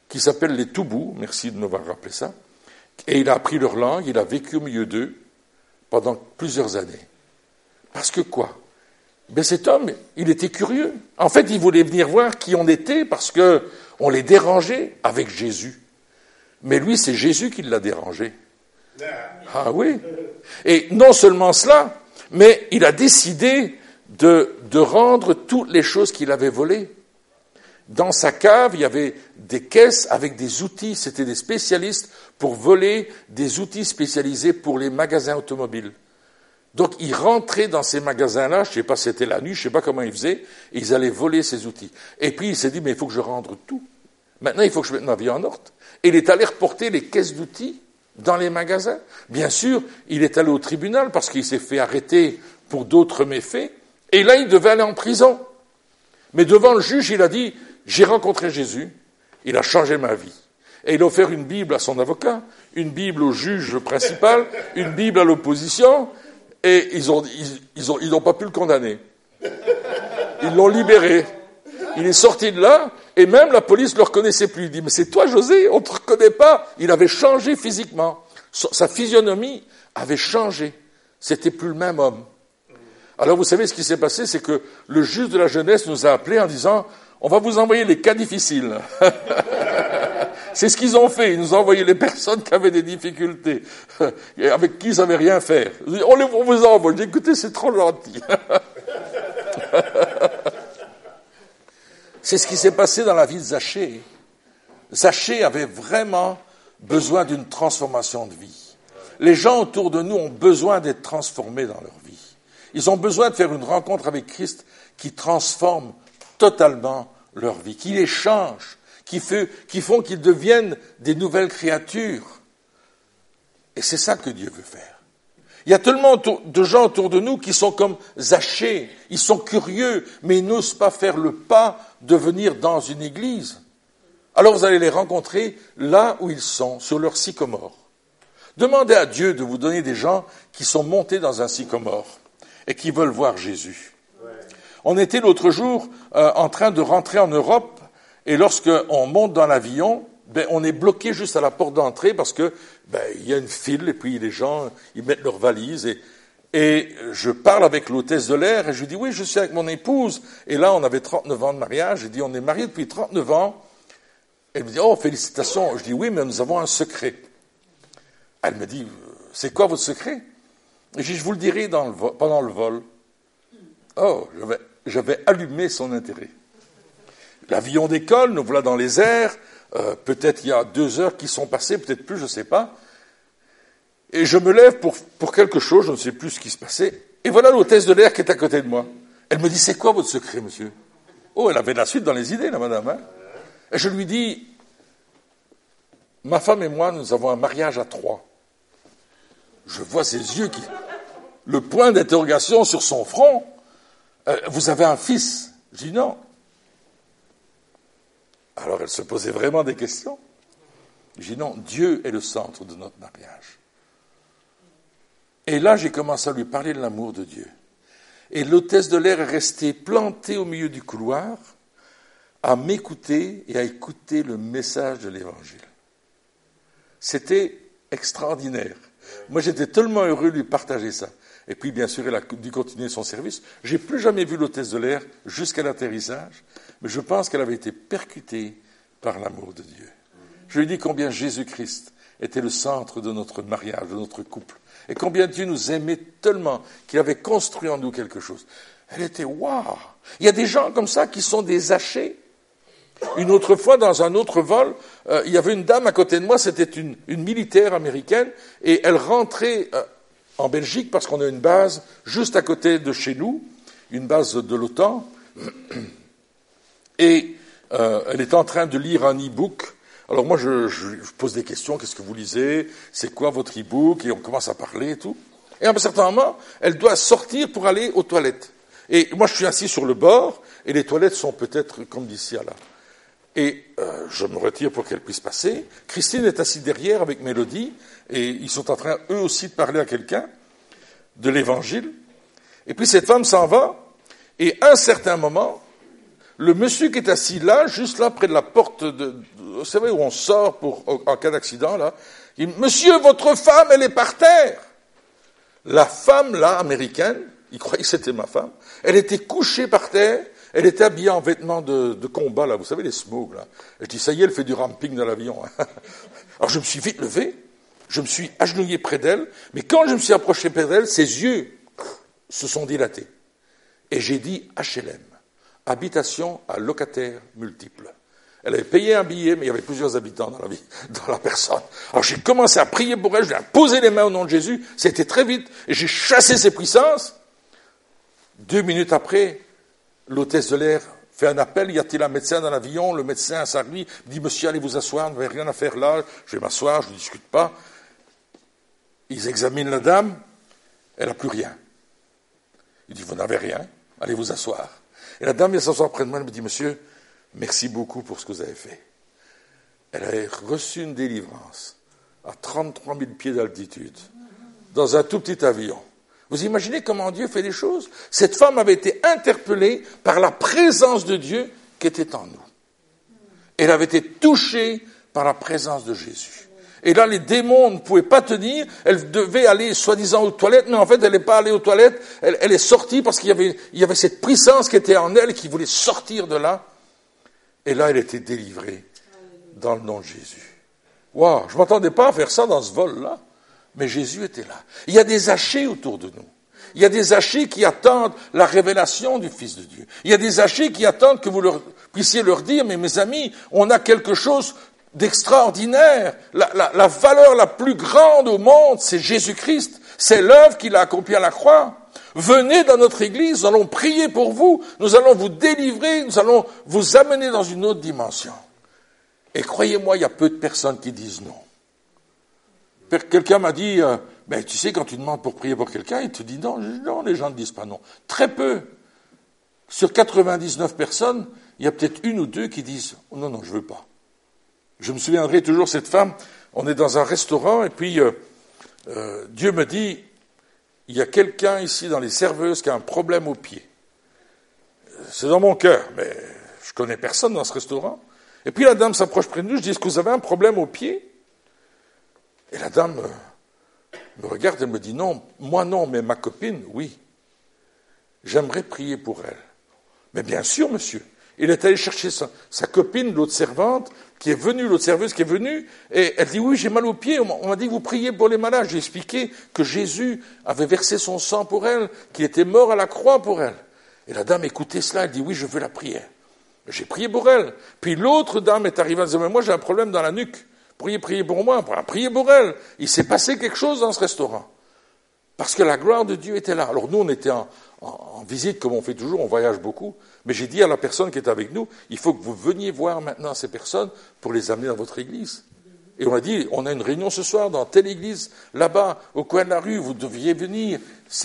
qui s'appelle les Toubous. Merci de m'avoir rappelé ça. Et il a appris leur langue, il a vécu au milieu d'eux pendant plusieurs années. Parce que quoi? Ben Cet homme, il était curieux. En fait, il voulait venir voir qui on était parce que on les dérangeait avec Jésus. Mais lui, c'est Jésus qui l'a dérangé. Ah oui? Et non seulement cela, mais il a décidé de, rendre toutes les choses qu'il avait volées. Dans sa cave, il y avait des caisses avec des outils. C'était des spécialistes pour voler des outils spécialisés pour les magasins automobiles. Donc, ils rentraient dans ces magasins-là, je ne sais pas si c'était la nuit, je ne sais pas comment ils faisaient, ils allaient voler ces outils. Et puis, il s'est dit, mais il faut que je rende tout. Maintenant, il faut que je mette ma vie en ordre. Et il est allé reporter les caisses d'outils dans les magasins. Bien sûr, il est allé au tribunal parce qu'il s'est fait arrêter pour d'autres méfaits. Et là, il devait aller en prison. Mais devant le juge, il a dit, j'ai rencontré Jésus, il a changé ma vie. Et il a offert une Bible à son avocat, une Bible au juge principal, une Bible à l'opposition, et ils n'ont pas pu le condamner. Ils l'ont libéré. Il est sorti de là, et même la police ne le reconnaissait plus. Il dit, mais c'est toi José, on ne te reconnaît pas. Il avait changé physiquement. Sa physionomie avait changé. C'était plus le même homme. Alors vous savez ce qui s'est passé, c'est que le juge de la jeunesse nous a appelés en disant, on va vous envoyer les cas difficiles. C'est ce qu'ils ont fait. Ils nous ont envoyé les personnes qui avaient des difficultés, avec qui ils savaient rien faire. On, les, vous envoie. J'ai écoutez, c'est trop gentil. C'est ce qui s'est passé dans la vie de Zachée. Zachée avait vraiment besoin d'une transformation de vie. Les gens autour de nous ont besoin d'être transformés dans leur vie. Ils ont besoin de faire une rencontre avec Christ qui transforme totalement leur vie, qui les change, qui, fait, font qu'ils deviennent des nouvelles créatures. Et c'est ça que Dieu veut faire. Il y a tellement de gens autour de nous qui sont comme Zachée, ils sont curieux, mais ils n'osent pas faire le pas de venir dans une église. Alors vous allez les rencontrer là où ils sont, sur leur sycomore. Demandez à Dieu de vous donner des gens qui sont montés dans un sycomore et qui veulent voir Jésus. On était l'autre jour euh, en train de rentrer en Europe et lorsqu'on monte dans l'avion, ben, on est bloqué juste à la porte d'entrée parce que ben, il y a une file et puis les gens ils mettent leurs valises et, et je parle avec l'hôtesse de l'air et je lui dis oui je suis avec mon épouse et là on avait 39 ans de mariage. J'ai dit on est mariés depuis 39 ans elle me dit oh félicitations je dis oui mais nous avons un secret elle me dit c'est quoi votre secret? et je je vous le dirai pendant le vol oh j'avais allumé son intérêt l'avion décolle nous voilà dans les airs euh, peut-être il y a deux heures qui sont passées, peut-être plus, je ne sais pas. Et je me lève pour, pour quelque chose, je ne sais plus ce qui se passait. Et voilà l'hôtesse de l'air qui est à côté de moi. Elle me dit, c'est quoi votre secret, monsieur? Oh, elle avait de la suite dans les idées, la madame. Hein et je lui dis, ma femme et moi, nous avons un mariage à trois. Je vois ses yeux qui... Le point d'interrogation sur son front. Euh, vous avez un fils Je dis non. Alors elle se posait vraiment des questions. J'ai dit non, Dieu est le centre de notre mariage. Et là, j'ai commencé à lui parler de l'amour de Dieu. Et l'hôtesse de l'air est restée plantée au milieu du couloir à m'écouter et à écouter le message de l'Évangile. C'était extraordinaire. Moi, j'étais tellement heureux de lui partager ça. Et puis, bien sûr, elle a dû continuer son service. J'ai plus jamais vu l'hôtesse de l'air jusqu'à l'atterrissage mais je pense qu'elle avait été percutée par l'amour de Dieu. Je lui dis combien Jésus-Christ était le centre de notre mariage, de notre couple, et combien Dieu nous aimait tellement qu'il avait construit en nous quelque chose. Elle était waouh Il y a des gens comme ça qui sont des hachés. Une autre fois, dans un autre vol, euh, il y avait une dame à côté de moi, c'était une, militaire américaine, et elle rentrait euh, en Belgique parce qu'on a une base juste à côté de chez nous, une base de l'OTAN. Et euh, elle est en train de lire un e-book. Alors moi, je, pose des questions. Qu'est-ce que vous lisez? C'est quoi votre e-book? Et on commence à parler et tout. Et à un certain moment, elle doit sortir pour aller aux toilettes. Et moi, je suis assis sur le bord, et les toilettes sont peut-être comme d'ici à là. Et euh, je me retire pour qu'elle puisse passer. Christine est assise derrière avec Mélodie, et ils sont en train, eux aussi, de parler à quelqu'un de l'Évangile. Et puis cette femme s'en va, et à un certain moment, le monsieur qui est assis là, juste là, près de la porte de, vous savez, où on sort pour, en cas d'accident, là, il dit, monsieur, votre femme, elle est par terre. La femme, là, américaine, il croyait que c'était ma femme, elle était couchée par terre, elle était habillée en vêtements de, combat, là, vous savez, les smokes, là. Je dis, ça y est, elle fait du ramping dans l'avion. Hein. Alors je me suis vite levé, je me suis agenouillé près d'elle, mais quand je me suis approché près d'elle, ses yeux se sont dilatés. Et j'ai dit HLM, habitation à locataires multiples. Elle avait payé un billet, mais il y avait plusieurs habitants dans la dans la personne. Alors j'ai commencé à prier pour elle, je lui ai posé les mains au nom de Jésus, c'était très vite, et j'ai chassé ses puissances. Deux minutes après, l'hôtesse de l'air fait un appel, y a-t-il un médecin dans l'avion? Le médecin à lui dit, monsieur, allez vous asseoir, vous n'avez rien à faire là, je vais m'asseoir, je ne discute pas. Ils examinent la dame, elle n'a plus rien. Il dit, vous n'avez rien, allez vous asseoir. Et la dame vient s'asseoir près de moi, elle me dit, monsieur, merci beaucoup pour ce que vous avez fait. Elle a reçu une délivrance à 33 000 pieds d'altitude, dans un tout petit avion. Vous imaginez comment Dieu fait les choses? Cette femme avait été interpellée par la présence de Dieu qui était en nous. Elle avait été touchée par la présence de Jésus. Et là, les démons ne pouvaient pas tenir. Elle devait aller, soi-disant, aux toilettes, mais en fait, elle n'est pas allée aux toilettes. Elle, est sortie parce qu'il y avait, y avait cette puissance qui était en elle, qui voulait sortir de là. Et là, elle était délivrée dans le nom de Jésus. Waouh, je m'attendais pas à faire ça dans ce vol-là. Mais Jésus était là. Il y a des hachés autour de nous. Il y a des hachés qui attendent la révélation du Fils de Dieu. Il y a des hachés qui attendent que vous leur, puissiez leur dire, mais mes amis, on a quelque chose d'extraordinaire. La, la, valeur la plus grande au monde, c'est Jésus-Christ. C'est l'œuvre qu'il a accomplie à la croix. Venez dans notre église, nous allons prier pour vous, nous allons vous délivrer, nous allons vous amener dans une autre dimension. Et croyez-moi, il y a peu de personnes qui disent non. Quelqu'un m'a dit, euh, ben, tu sais, quand tu demandes pour prier pour quelqu'un, il te dit non. Non, les gens ne disent pas non. Très peu. Sur 99 personnes, il y a peut-être une ou deux qui disent non, non, je veux pas. Je me souviendrai toujours cette femme. On est dans un restaurant et puis euh, euh, Dieu me dit il y a quelqu'un ici dans les serveuses qui a un problème au pied. C'est dans mon cœur, mais je connais personne dans ce restaurant. Et puis la dame s'approche près de nous, je dis, est-ce que vous avez un problème au pied? Et la dame me regarde et me dit non, moi non, mais ma copine, oui. J'aimerais prier pour elle. Mais bien sûr, monsieur. Il est allé chercher sa, copine, l'autre servante, qui est venue, l'autre serveuse qui est venue, et elle dit oui, j'ai mal aux pieds. On m'a dit vous priez pour les malades. J'ai expliqué que Jésus avait versé son sang pour elle, qu'il était mort à la croix pour elle. Et la dame écoutait cela, elle dit oui, je veux la prière. J'ai prié pour elle. Puis l'autre dame est arrivée, elle dit mais moi j'ai un problème dans la nuque. Priez, priez pour moi, priez pour elle. Il s'est passé quelque chose dans ce restaurant. Parce que la gloire de Dieu était là. Alors nous, on était en, visite, comme on fait toujours, on voyage beaucoup. Mais j'ai dit à la personne qui est avec nous, il faut que vous veniez voir maintenant ces personnes pour les amener dans votre église. Et on a dit, on a une réunion ce soir dans telle église, là-bas, au coin de la rue, vous deviez venir.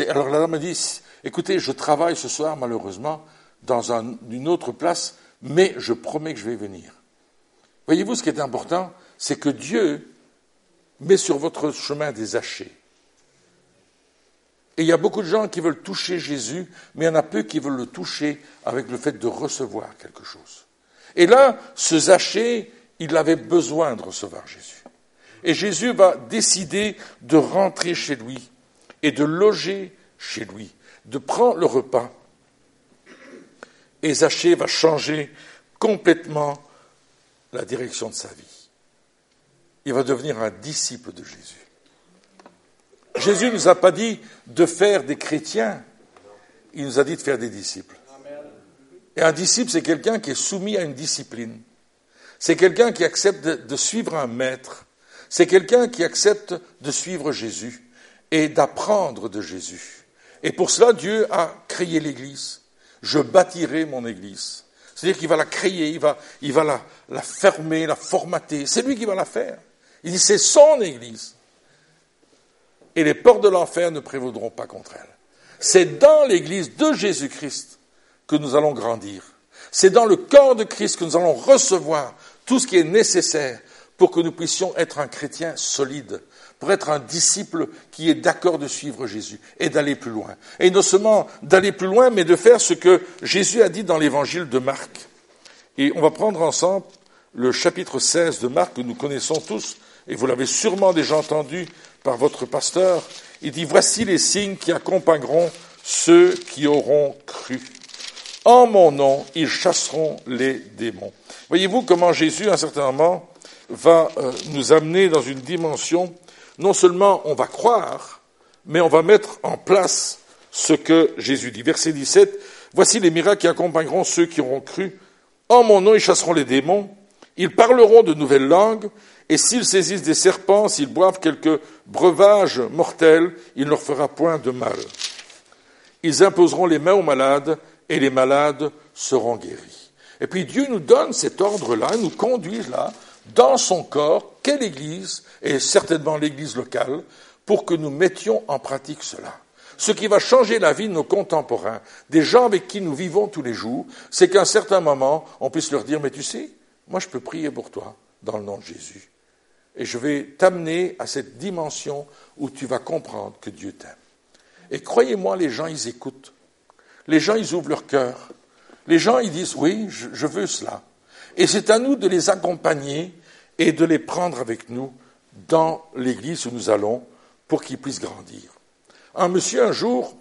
Alors la dame m'a dit, écoutez, je travaille ce soir, malheureusement, dans une autre place, mais je promets que je vais venir. Voyez-vous ce qui est important? C'est que Dieu met sur votre chemin des hachés. Et il y a beaucoup de gens qui veulent toucher Jésus, mais il y en a peu qui veulent le toucher avec le fait de recevoir quelque chose. Et là, ce zaché, il avait besoin de recevoir Jésus. Et Jésus va décider de rentrer chez lui et de loger chez lui, de prendre le repas. Et Zachée va changer complètement la direction de sa vie il va devenir un disciple de Jésus. Jésus ne nous a pas dit de faire des chrétiens, il nous a dit de faire des disciples. Et un disciple, c'est quelqu'un qui est soumis à une discipline. C'est quelqu'un qui accepte de, suivre un maître. C'est quelqu'un qui accepte de suivre Jésus et d'apprendre de Jésus. Et pour cela, Dieu a créé l'Église. Je bâtirai mon Église. C'est-à-dire qu'il va la créer, il va, la fermer, la formater. C'est lui qui va la faire. Il dit, c'est son Église. Et les portes de l'enfer ne prévaudront pas contre elle. C'est dans l'Église de Jésus-Christ que nous allons grandir. C'est dans le corps de Christ que nous allons recevoir tout ce qui est nécessaire pour que nous puissions être un chrétien solide, pour être un disciple qui est d'accord de suivre Jésus et d'aller plus loin. Et non seulement d'aller plus loin, mais de faire ce que Jésus a dit dans l'évangile de Marc. Et on va prendre ensemble le chapitre 16 de Marc que nous connaissons tous et vous l'avez sûrement déjà entendu par votre pasteur, il dit, voici les signes qui accompagneront ceux qui auront cru. En mon nom, ils chasseront les démons. Voyez-vous comment Jésus, un certain moment, va euh, nous amener dans une dimension, non seulement on va croire, mais on va mettre en place ce que Jésus dit. Verset 17, Voici les miracles qui accompagneront ceux qui auront cru. En mon nom, ils chasseront les démons, ils parleront de nouvelles langues, et s'ils saisissent des serpents, s'ils boivent quelques breuvages mortels, il ne leur fera point de mal. Ils imposeront les mains aux malades, et les malades seront guéris. Et puis Dieu nous donne cet ordre-là, nous conduit là, dans son corps, quelle Église, et certainement l'Église locale, pour que nous mettions en pratique cela. Ce qui va changer la vie de nos contemporains, des gens avec qui nous vivons tous les jours, c'est qu'à un certain moment, on puisse leur dire, mais tu sais, moi je peux prier pour toi dans le nom de Jésus. Et je vais t'amener à cette dimension où tu vas comprendre que Dieu t'aime. Et croyez-moi, les gens, ils écoutent. Les gens, ils ouvrent leur cœur. Les gens, ils disent, oui, je, veux cela. Et c'est à nous de les accompagner et de les prendre avec nous dans l'église où nous allons pour qu'ils puissent grandir. Un monsieur, un jour,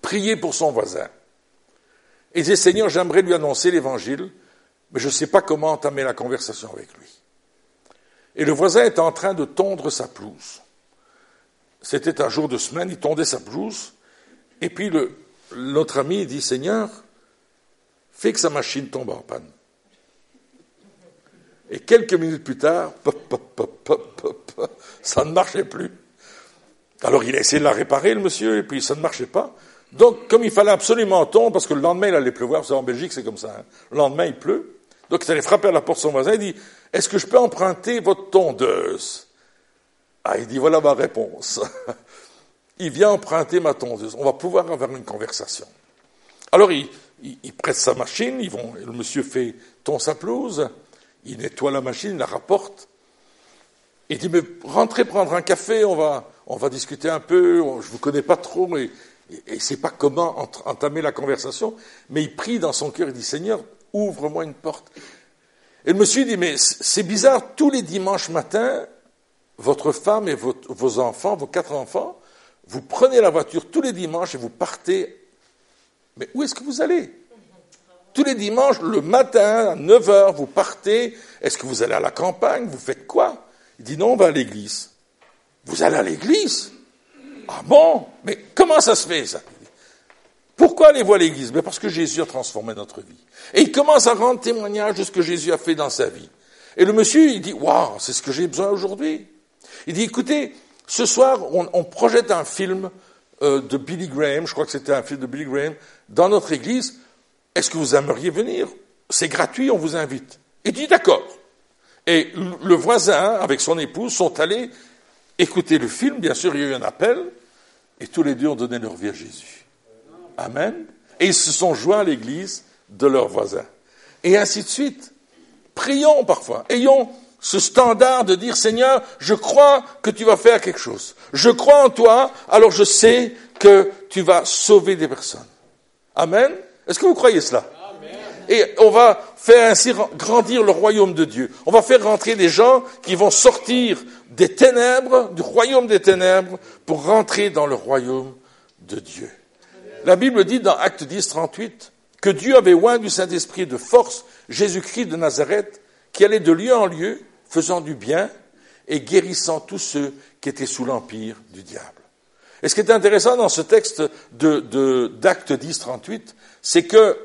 priait pour son voisin. Et disait, Seigneur, j'aimerais lui annoncer l'évangile, mais je ne sais pas comment entamer la conversation avec lui. Et le voisin était en train de tondre sa pelouse. C'était un jour de semaine, il tondait sa pelouse, et puis l'autre ami dit, Seigneur, fais que sa machine tombe en panne. Et quelques minutes plus tard, ça ne marchait plus. Alors il a essayé de la réparer, le monsieur, et puis ça ne marchait pas. Donc, comme il fallait absolument tondre, parce que le lendemain, il allait pleuvoir, vous savez, en Belgique, c'est comme ça. Hein. Le lendemain, il pleut. Donc, il allait frapper à la porte son voisin, il dit, est-ce que je peux emprunter votre tondeuse? Ah, il dit, voilà ma réponse. il vient emprunter ma tondeuse. On va pouvoir avoir une conversation. Alors, il, prête sa machine, le monsieur fait ton sa pelouse, il nettoie la machine, il la rapporte. Il dit, mais rentrez prendre un café, on va, discuter un peu, je vous connais pas trop, et, et, ne sait pas comment entamer la conversation, mais il prie dans son cœur, il dit, Seigneur, ouvre-moi une porte. Et le monsieur dit, mais c'est bizarre, tous les dimanches matins, votre femme et vos enfants, vos quatre enfants, vous prenez la voiture tous les dimanches et vous partez. Mais où est-ce que vous allez? Tous les dimanches, le matin, à 9 heures, vous partez. Est-ce que vous allez à la campagne? Vous faites quoi? Il dit non, on va à l'église. Vous allez à l'église? Ah bon? Mais comment ça se fait ça? Pourquoi allez-vous à l'église? Mais parce que Jésus a transformé notre vie. Et il commence à rendre témoignage de ce que Jésus a fait dans sa vie. Et le monsieur, il dit, waouh, c'est ce que j'ai besoin aujourd'hui. Il dit, écoutez, ce soir, on, projette un film euh, de Billy Graham, je crois que c'était un film de Billy Graham, dans notre église. Est-ce que vous aimeriez venir? C'est gratuit, on vous invite. Il dit d'accord. Et le voisin, avec son épouse, sont allés écouter le film. Bien sûr, il y a eu un appel. Et tous les deux ont donné leur vie à Jésus. Amen. Et ils se sont joints à l'église de leurs voisins. Et ainsi de suite. Prions parfois. Ayons ce standard de dire Seigneur, je crois que tu vas faire quelque chose. Je crois en toi, alors je sais que tu vas sauver des personnes. Amen. Est-ce que vous croyez cela? Et on va faire ainsi grandir le royaume de Dieu. On va faire rentrer des gens qui vont sortir des ténèbres, du royaume des ténèbres, pour rentrer dans le royaume de Dieu. La Bible dit dans Acte 10, 38, que Dieu avait oint du Saint-Esprit de force Jésus-Christ de Nazareth, qui allait de lieu en lieu, faisant du bien et guérissant tous ceux qui étaient sous l'empire du diable. Et ce qui est intéressant dans ce texte d'Acte 10, 38, c'est que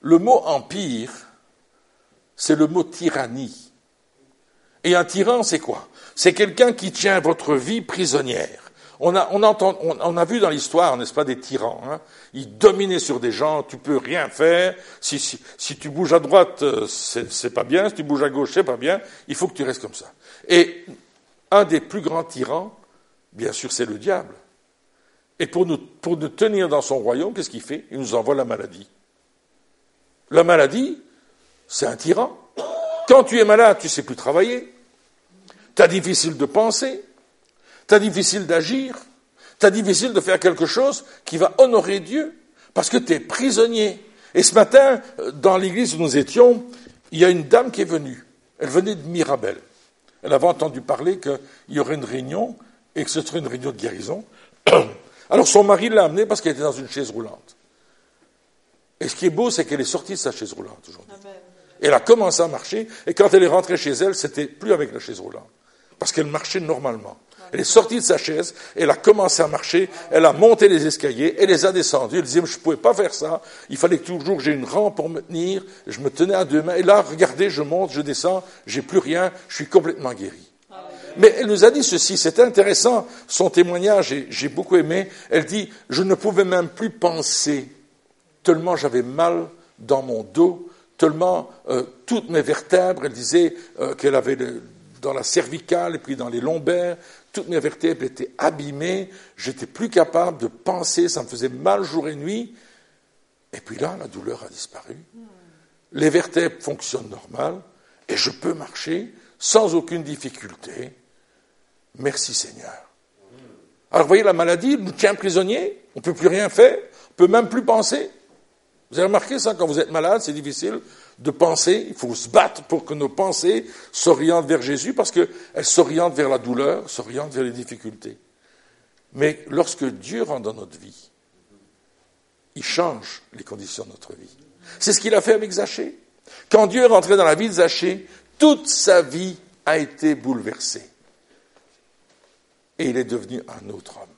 le mot empire, c'est le mot tyrannie. Et un tyran, c'est quoi? C'est quelqu'un qui tient votre vie prisonnière. On a, vu dans l'histoire, n'est-ce pas, des tyrans. Hein Ils dominaient sur des gens, tu peux rien faire. Si, tu bouges à droite, euh, c'est pas bien. Si tu bouges à gauche, c'est pas bien. Il faut que tu restes comme ça. Et un des plus grands tyrans, bien sûr, c'est le diable. Et pour nous, pour nous tenir dans son royaume, qu'est-ce qu'il fait? Il nous envoie la maladie. La maladie, c'est un tyran. Quand tu es malade, tu sais plus travailler. Tu as difficile de penser. Tu as difficile d'agir. Tu as difficile de faire quelque chose qui va honorer Dieu. Parce que tu es prisonnier. Et ce matin, dans l'église où nous étions, il y a une dame qui est venue. Elle venait de Mirabel. Elle avait entendu parler qu'il y aurait une réunion et que ce serait une réunion de guérison. Alors son mari l'a amenée parce qu'elle était dans une chaise roulante. Et ce qui est beau, c'est qu'elle est sortie de sa chaise roulante aujourd'hui. Elle a commencé à marcher, et quand elle est rentrée chez elle, c'était plus avec la chaise roulante, parce qu'elle marchait normalement. Elle est sortie de sa chaise, elle a commencé à marcher, elle a monté les escaliers, elle les a descendus, elle disait, je ne pouvais pas faire ça, il fallait toujours que j'ai une rampe pour me tenir, je me tenais à deux mains, et là, regardez, je monte, je descends, j'ai plus rien, je suis complètement guéri. Mais elle nous a dit ceci, c'est intéressant, son témoignage, j'ai beaucoup aimé, elle dit, je ne pouvais même plus penser, tellement j'avais mal dans mon dos, tellement euh, toutes mes vertèbres, elle disait euh, qu'elle avait dans la cervicale et puis dans les lombaires, toutes mes vertèbres étaient abîmées, j'étais plus capable de penser, ça me faisait mal jour et nuit. Et puis là, la douleur a disparu. Les vertèbres fonctionnent normal et je peux marcher sans aucune difficulté. Merci Seigneur. Alors vous voyez, la maladie nous tient prisonniers, on ne peut plus rien faire, on ne peut même plus penser. Vous avez remarqué ça, quand vous êtes malade, c'est difficile de penser, il faut se battre pour que nos pensées s'orientent vers Jésus, parce qu'elles s'orientent vers la douleur, s'orientent vers les difficultés. Mais lorsque Dieu rentre dans notre vie, il change les conditions de notre vie. C'est ce qu'il a fait avec Zachée. Quand Dieu est rentré dans la vie de Zachée, toute sa vie a été bouleversée. Et il est devenu un autre homme.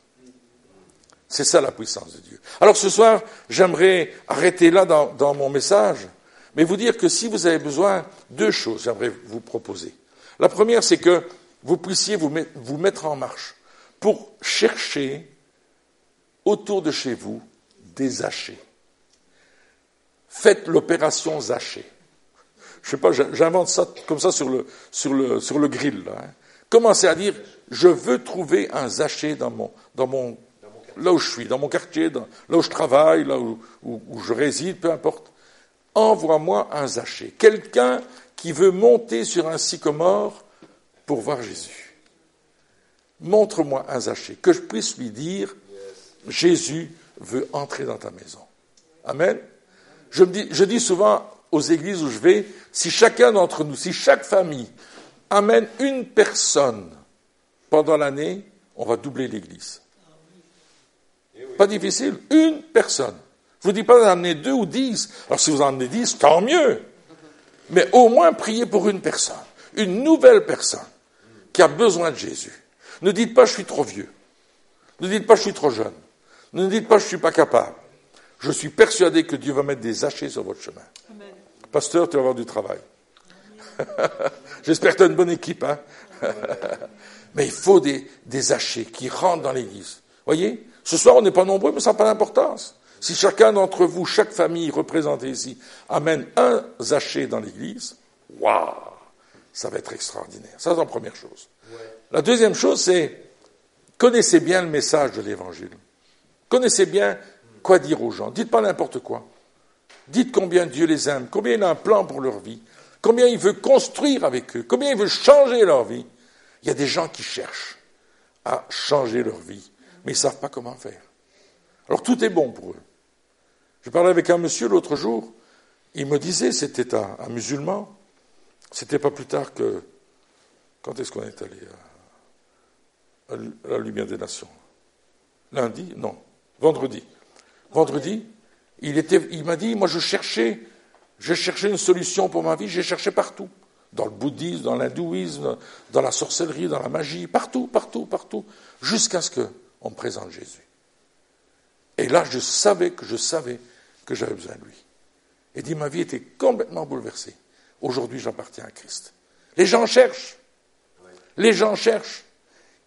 C'est ça la puissance de Dieu. Alors ce soir, j'aimerais arrêter là dans, mon message, mais vous dire que si vous avez besoin, deux choses j'aimerais vous proposer. La première, c'est que vous puissiez vous mettre, en marche pour chercher autour de chez vous des hachés. Faites l'opération Zaché. Je sais pas, j'invente ça comme ça sur le, sur le, sur le grill. Hein. Commencez à dire, je veux trouver un Zaché dans mon, dans mon là où je suis, dans mon quartier, là où je travaille, là où, je réside, peu importe. Envoie-moi un Zaché, quelqu'un qui veut monter sur un sycomore pour voir Jésus. Montre-moi un Zaché, que je puisse lui dire, Jésus veut entrer dans ta maison. Amen. Je, dis, je dis souvent aux églises où je vais, si chacun d'entre nous, si chaque famille amène une personne pendant l'année, on va doubler l'église. Pas difficile. Une personne. Je vous dis pas d'en amener deux ou dix. Alors si vous en amenez dix, tant mieux. Mais au moins priez pour une personne. Une nouvelle personne qui a besoin de Jésus. Ne dites pas je suis trop vieux. Ne dites pas je suis trop jeune. Ne dites pas je suis pas capable. Je suis persuadé que Dieu va mettre des hachés sur votre chemin. Pasteur, tu vas avoir du travail. J'espère que tu as une bonne équipe. Hein Mais il faut des, des hachés qui rentrent dans l'église. Voyez ce soir, on n'est pas nombreux, mais ça n'a pas d'importance. Si chacun d'entre vous, chaque famille représentée ici, amène un zaché dans l'église, waouh, ça va être extraordinaire. Ça, c'est la première chose. La deuxième chose, c'est connaissez bien le message de l'évangile. Connaissez bien quoi dire aux gens. Dites pas n'importe quoi. Dites combien Dieu les aime, combien il a un plan pour leur vie, combien il veut construire avec eux, combien il veut changer leur vie. Il y a des gens qui cherchent à changer leur vie mais ils ne savent pas comment faire. Alors tout est bon pour eux. Je parlais avec un monsieur l'autre jour, il me disait, c'était un, musulman, c'était pas plus tard que. Quand est-ce qu'on est allé à, la Lumière des Nations? Lundi? Non, vendredi. Vendredi, il, m'a dit, moi je cherchais, je cherchais une solution pour ma vie, j'ai cherché partout. Dans le bouddhisme, dans l'hindouisme, dans la sorcellerie, dans la magie, partout, partout, partout, jusqu'à ce que on me présente Jésus. Et là, je savais que je savais que j'avais besoin de lui. Et dit, ma vie était complètement bouleversée. Aujourd'hui, j'appartiens à Christ. Les gens cherchent. Les gens cherchent.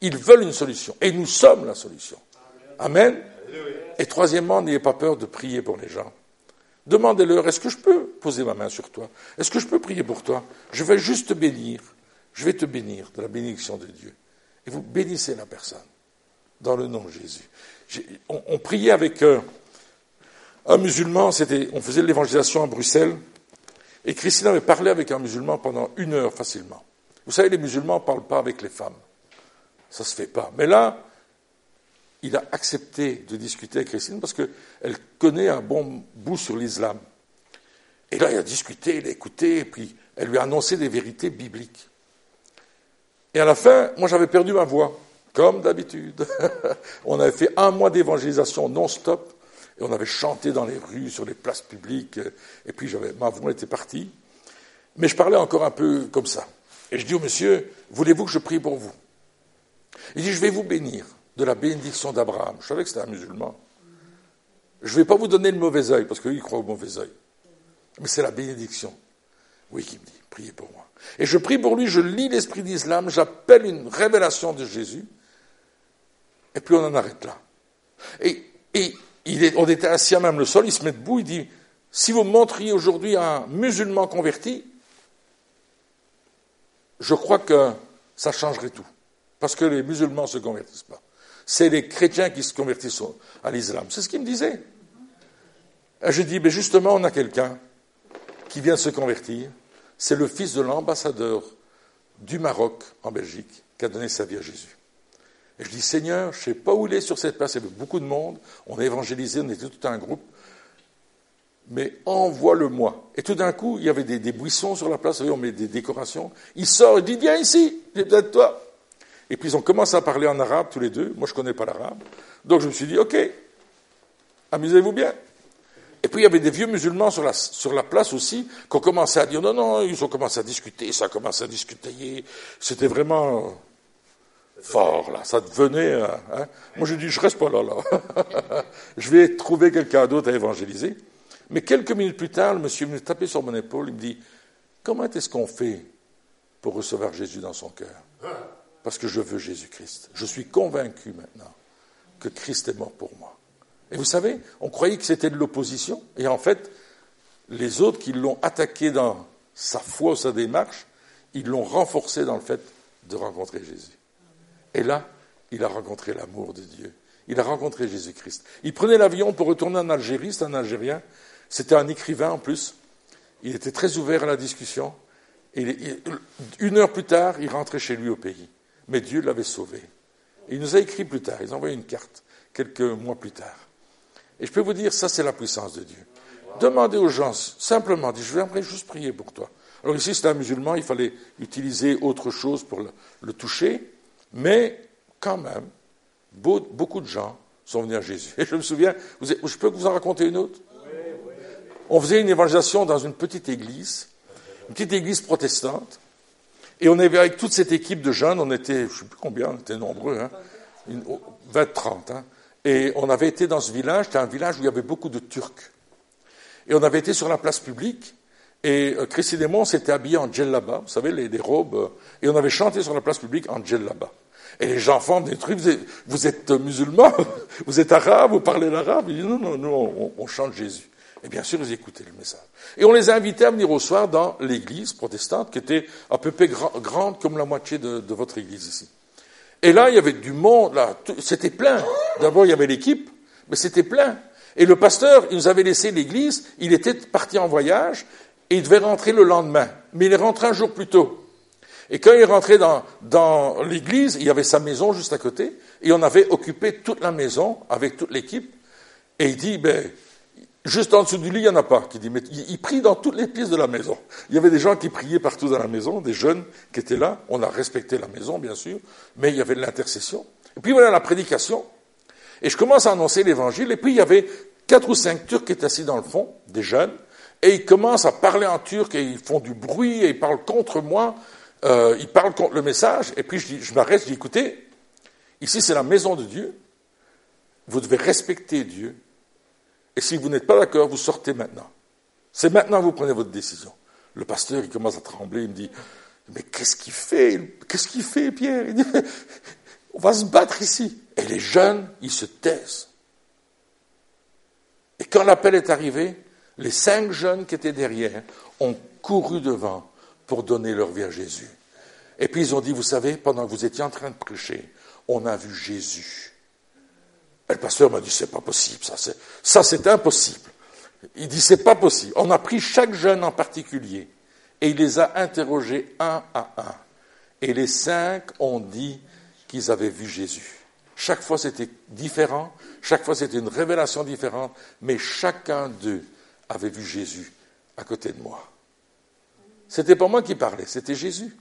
Ils veulent une solution. Et nous sommes la solution. Amen. Et troisièmement, n'ayez pas peur de prier pour les gens. Demandez-leur, est-ce que je peux poser ma main sur toi? Est-ce que je peux prier pour toi? Je vais juste te bénir. Je vais te bénir de la bénédiction de Dieu. Et vous bénissez la personne dans le nom de Jésus. On, priait avec euh, un musulman, on faisait l'évangélisation à Bruxelles, et Christine avait parlé avec un musulman pendant une heure facilement. Vous savez, les musulmans ne parlent pas avec les femmes. Ça ne se fait pas. Mais là, il a accepté de discuter avec Christine parce qu'elle connaît un bon bout sur l'islam. Et là, il a discuté, il a écouté, et puis elle lui a annoncé des vérités bibliques. Et à la fin, moi j'avais perdu ma voix, comme d'habitude. on avait fait un mois d'évangélisation non-stop, et on avait chanté dans les rues, sur les places publiques, et puis ma voix était partie. Mais je parlais encore un peu comme ça. Et je dis au monsieur, voulez-vous que je prie pour vous? Il dit, je vais vous bénir de la bénédiction d'Abraham. Je savais que c'était un musulman. Je ne vais pas vous donner le mauvais œil, parce qu'il croit au mauvais œil. Mais c'est la bénédiction. Oui, qui me dit, priez pour moi. Et je prie pour lui, je lis l'esprit d'islam, j'appelle une révélation de Jésus, et puis on en arrête là. Et, on était assis à même le sol, il se met debout, il dit, si vous montriez aujourd'hui un musulman converti, je crois que ça changerait tout. Parce que les musulmans ne se convertissent pas. C'est les chrétiens qui se convertissent à l'islam. C'est ce qu'il me disait. Je dis, mais justement, on a quelqu'un qui vient de se convertir. C'est le fils de l'ambassadeur du Maroc en Belgique qui a donné sa vie à Jésus. Je dis, Seigneur, je ne sais pas où il est sur cette place, il y avait beaucoup de monde, on a évangélisé, on était tout un groupe, mais envoie-le-moi. Et tout d'un coup, il y avait des, buissons sur la place, on met des décorations. Il sort, il dit, viens ici, j'ai besoin de toi. Et puis ils ont commencé à parler en arabe tous les deux. Moi, je ne connais pas l'arabe. Donc je me suis dit, OK, amusez-vous bien. Et puis il y avait des vieux musulmans sur la, sur la place aussi qui ont commencé à dire non, non, ils ont commencé à discuter, ça a commencé à discuter. C'était vraiment fort, là. Ça devenait. Euh, hein. Moi, j'ai dit, je reste pas là, là. je vais trouver quelqu'un d'autre à évangéliser. Mais quelques minutes plus tard, le monsieur venu taper sur mon épaule, il me dit Comment est-ce qu'on fait pour recevoir Jésus dans son cœur? Parce que je veux Jésus-Christ. Je suis convaincu maintenant que Christ est mort pour moi. Et vous savez, on croyait que c'était de l'opposition, et en fait, les autres qui l'ont attaqué dans sa foi, sa démarche, ils l'ont renforcé dans le fait de rencontrer Jésus. Et là, il a rencontré l'amour de Dieu. Il a rencontré Jésus-Christ. Il prenait l'avion pour retourner en Algérie, c'est un Algérien, c'était un écrivain en plus. Il était très ouvert à la discussion. Et une heure plus tard, il rentrait chez lui au pays. Mais Dieu l'avait sauvé. il nous a écrit plus tard, il a envoyé une carte quelques mois plus tard. Et je peux vous dire, ça c'est la puissance de Dieu. Demandez aux gens, simplement, je viendrai juste prier pour toi. Alors ici, c'est un musulman, il fallait utiliser autre chose pour le, toucher, mais quand même, beaucoup de gens sont venus à Jésus. Et je me souviens, je peux vous en raconter une autre? On faisait une évangélisation dans une petite église, une petite église protestante, et on avait avec toute cette équipe de jeunes, on était, je ne sais plus combien, on était nombreux, hein, 20, 30, hein, et on avait été dans ce village, c'était un village où il y avait beaucoup de Turcs. Et on avait été sur la place publique, et euh, Christy Desmond s'était habillé en djellaba, vous savez, les, robes, euh, et on avait chanté sur la place publique en djellaba. Et les gens font des trucs, vous êtes, musulmans, vous êtes arabe, vous parlez l'arabe. Ils disent non, non, non, on chante Jésus. Et bien sûr, ils écoutaient le message. Et on les a invités à venir au soir dans l'église protestante, qui était à peu près grande comme la moitié de, votre église ici. Et là, il y avait du monde, là, c'était plein. D'abord, il y avait l'équipe, mais c'était plein. Et le pasteur, il nous avait laissé l'église, il était parti en voyage, et il devait rentrer le lendemain. Mais il est rentré un jour plus tôt. Et quand il rentré dans, dans l'église, il y avait sa maison juste à côté, et on avait occupé toute la maison avec toute l'équipe. Et il dit, ben, Juste en dessous du lit, il n'y en a pas qui dit, mais il prie dans toutes les pièces de la maison. Il y avait des gens qui priaient partout dans la maison, des jeunes qui étaient là. On a respecté la maison, bien sûr, mais il y avait de l'intercession. Et puis voilà la prédication. Et je commence à annoncer l'évangile. Et puis il y avait quatre ou cinq Turcs qui étaient assis dans le fond, des jeunes, et ils commencent à parler en turc et ils font du bruit et ils parlent contre moi. Euh, ils parlent contre le message. Et puis je, je m'arrête, je dis, écoutez, ici c'est la maison de Dieu. Vous devez respecter Dieu et si vous n'êtes pas d'accord, vous sortez maintenant. C'est maintenant que vous prenez votre décision. Le pasteur, il commence à trembler, il me dit, mais qu'est-ce qu'il fait? Qu'est-ce qu'il fait, Pierre? Il dit, on va se battre ici. Et les jeunes, ils se taisent. Et quand l'appel est arrivé, les cinq jeunes qui étaient derrière ont couru devant pour donner leur vie à Jésus. Et puis ils ont dit, vous savez, pendant que vous étiez en train de prêcher, on a vu Jésus le pasteur m'a dit, c'est pas possible, ça c'est, ça c'est impossible. Il dit, c'est pas possible. On a pris chaque jeune en particulier et il les a interrogés un à un. Et les cinq ont dit qu'ils avaient vu Jésus. Chaque fois c'était différent, chaque fois c'était une révélation différente, mais chacun d'eux avait vu Jésus à côté de moi. C'était pas moi qui parlais, c'était Jésus.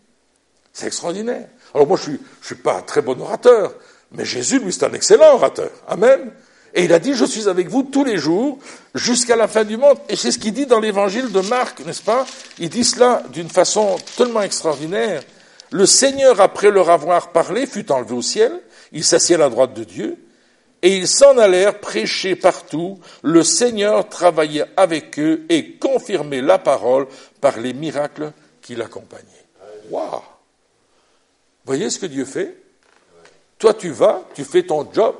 C'est extraordinaire. Alors moi, je suis, je suis pas un très bon orateur, mais Jésus, lui, c'est un excellent orateur. Amen. Et il a dit, je suis avec vous tous les jours jusqu'à la fin du monde. Et c'est ce qu'il dit dans l'évangile de Marc, n'est-ce pas? Il dit cela d'une façon tellement extraordinaire. Le Seigneur, après leur avoir parlé, fut enlevé au ciel, il s'assied à la droite de Dieu, et ils s'en allèrent prêcher partout. Le Seigneur travaillait avec eux et confirmait la parole par les miracles qui l'accompagnaient. Waouh Voyez ce que Dieu fait? Toi, tu vas, tu fais ton job,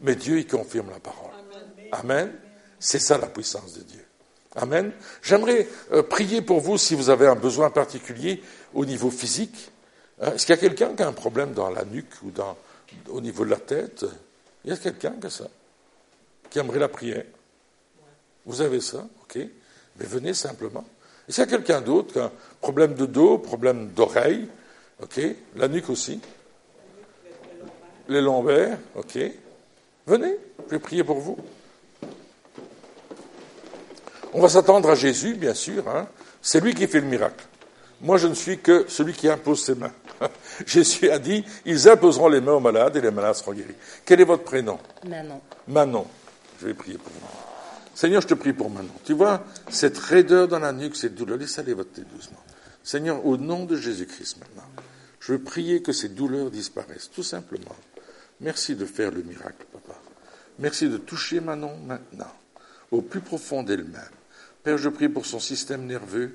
mais Dieu, il confirme la parole. Amen. C'est ça la puissance de Dieu. Amen. J'aimerais euh, prier pour vous si vous avez un besoin particulier au niveau physique. Hein, est-ce qu'il y a quelqu'un qui a un problème dans la nuque ou dans, au niveau de la tête? Il y a quelqu'un qui a ça Qui aimerait la prière? Vous avez ça? Ok. Mais venez simplement. Est-ce qu'il y a quelqu'un d'autre qui a un problème de dos, problème d'oreille Ok. La nuque aussi Les lombaires Ok. Venez, je vais prier pour vous. On va s'attendre à Jésus, bien sûr. Hein. C'est lui qui fait le miracle. Moi, je ne suis que celui qui impose ses mains. Jésus a dit, ils imposeront les mains aux malades et les malades seront guéris. Quel est votre prénom? Manon. Manon. Je vais prier pour vous. Seigneur, je te prie pour Manon. Tu vois, cette raideur dans la nuque, cette douleur, laisse aller votre tête doucement. Seigneur, au nom de Jésus-Christ maintenant, je veux prier que ces douleurs disparaissent, tout simplement. Merci de faire le miracle, papa. Merci de toucher Manon maintenant, au plus profond d'elle-même. Père, je prie pour son système nerveux,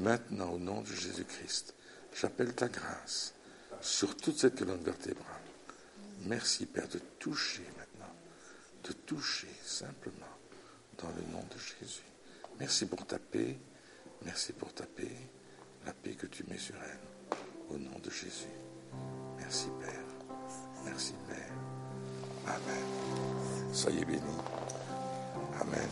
maintenant, au nom de Jésus-Christ. J'appelle ta grâce sur toute cette colonne vertébrale. Merci, Père, de toucher maintenant, de toucher simplement dans le nom de Jésus. Merci pour ta paix, merci pour ta paix, la paix que tu mets sur elle, au nom de Jésus. Merci, Père. Merci, Père. Amen. Soyez bénis. Amen.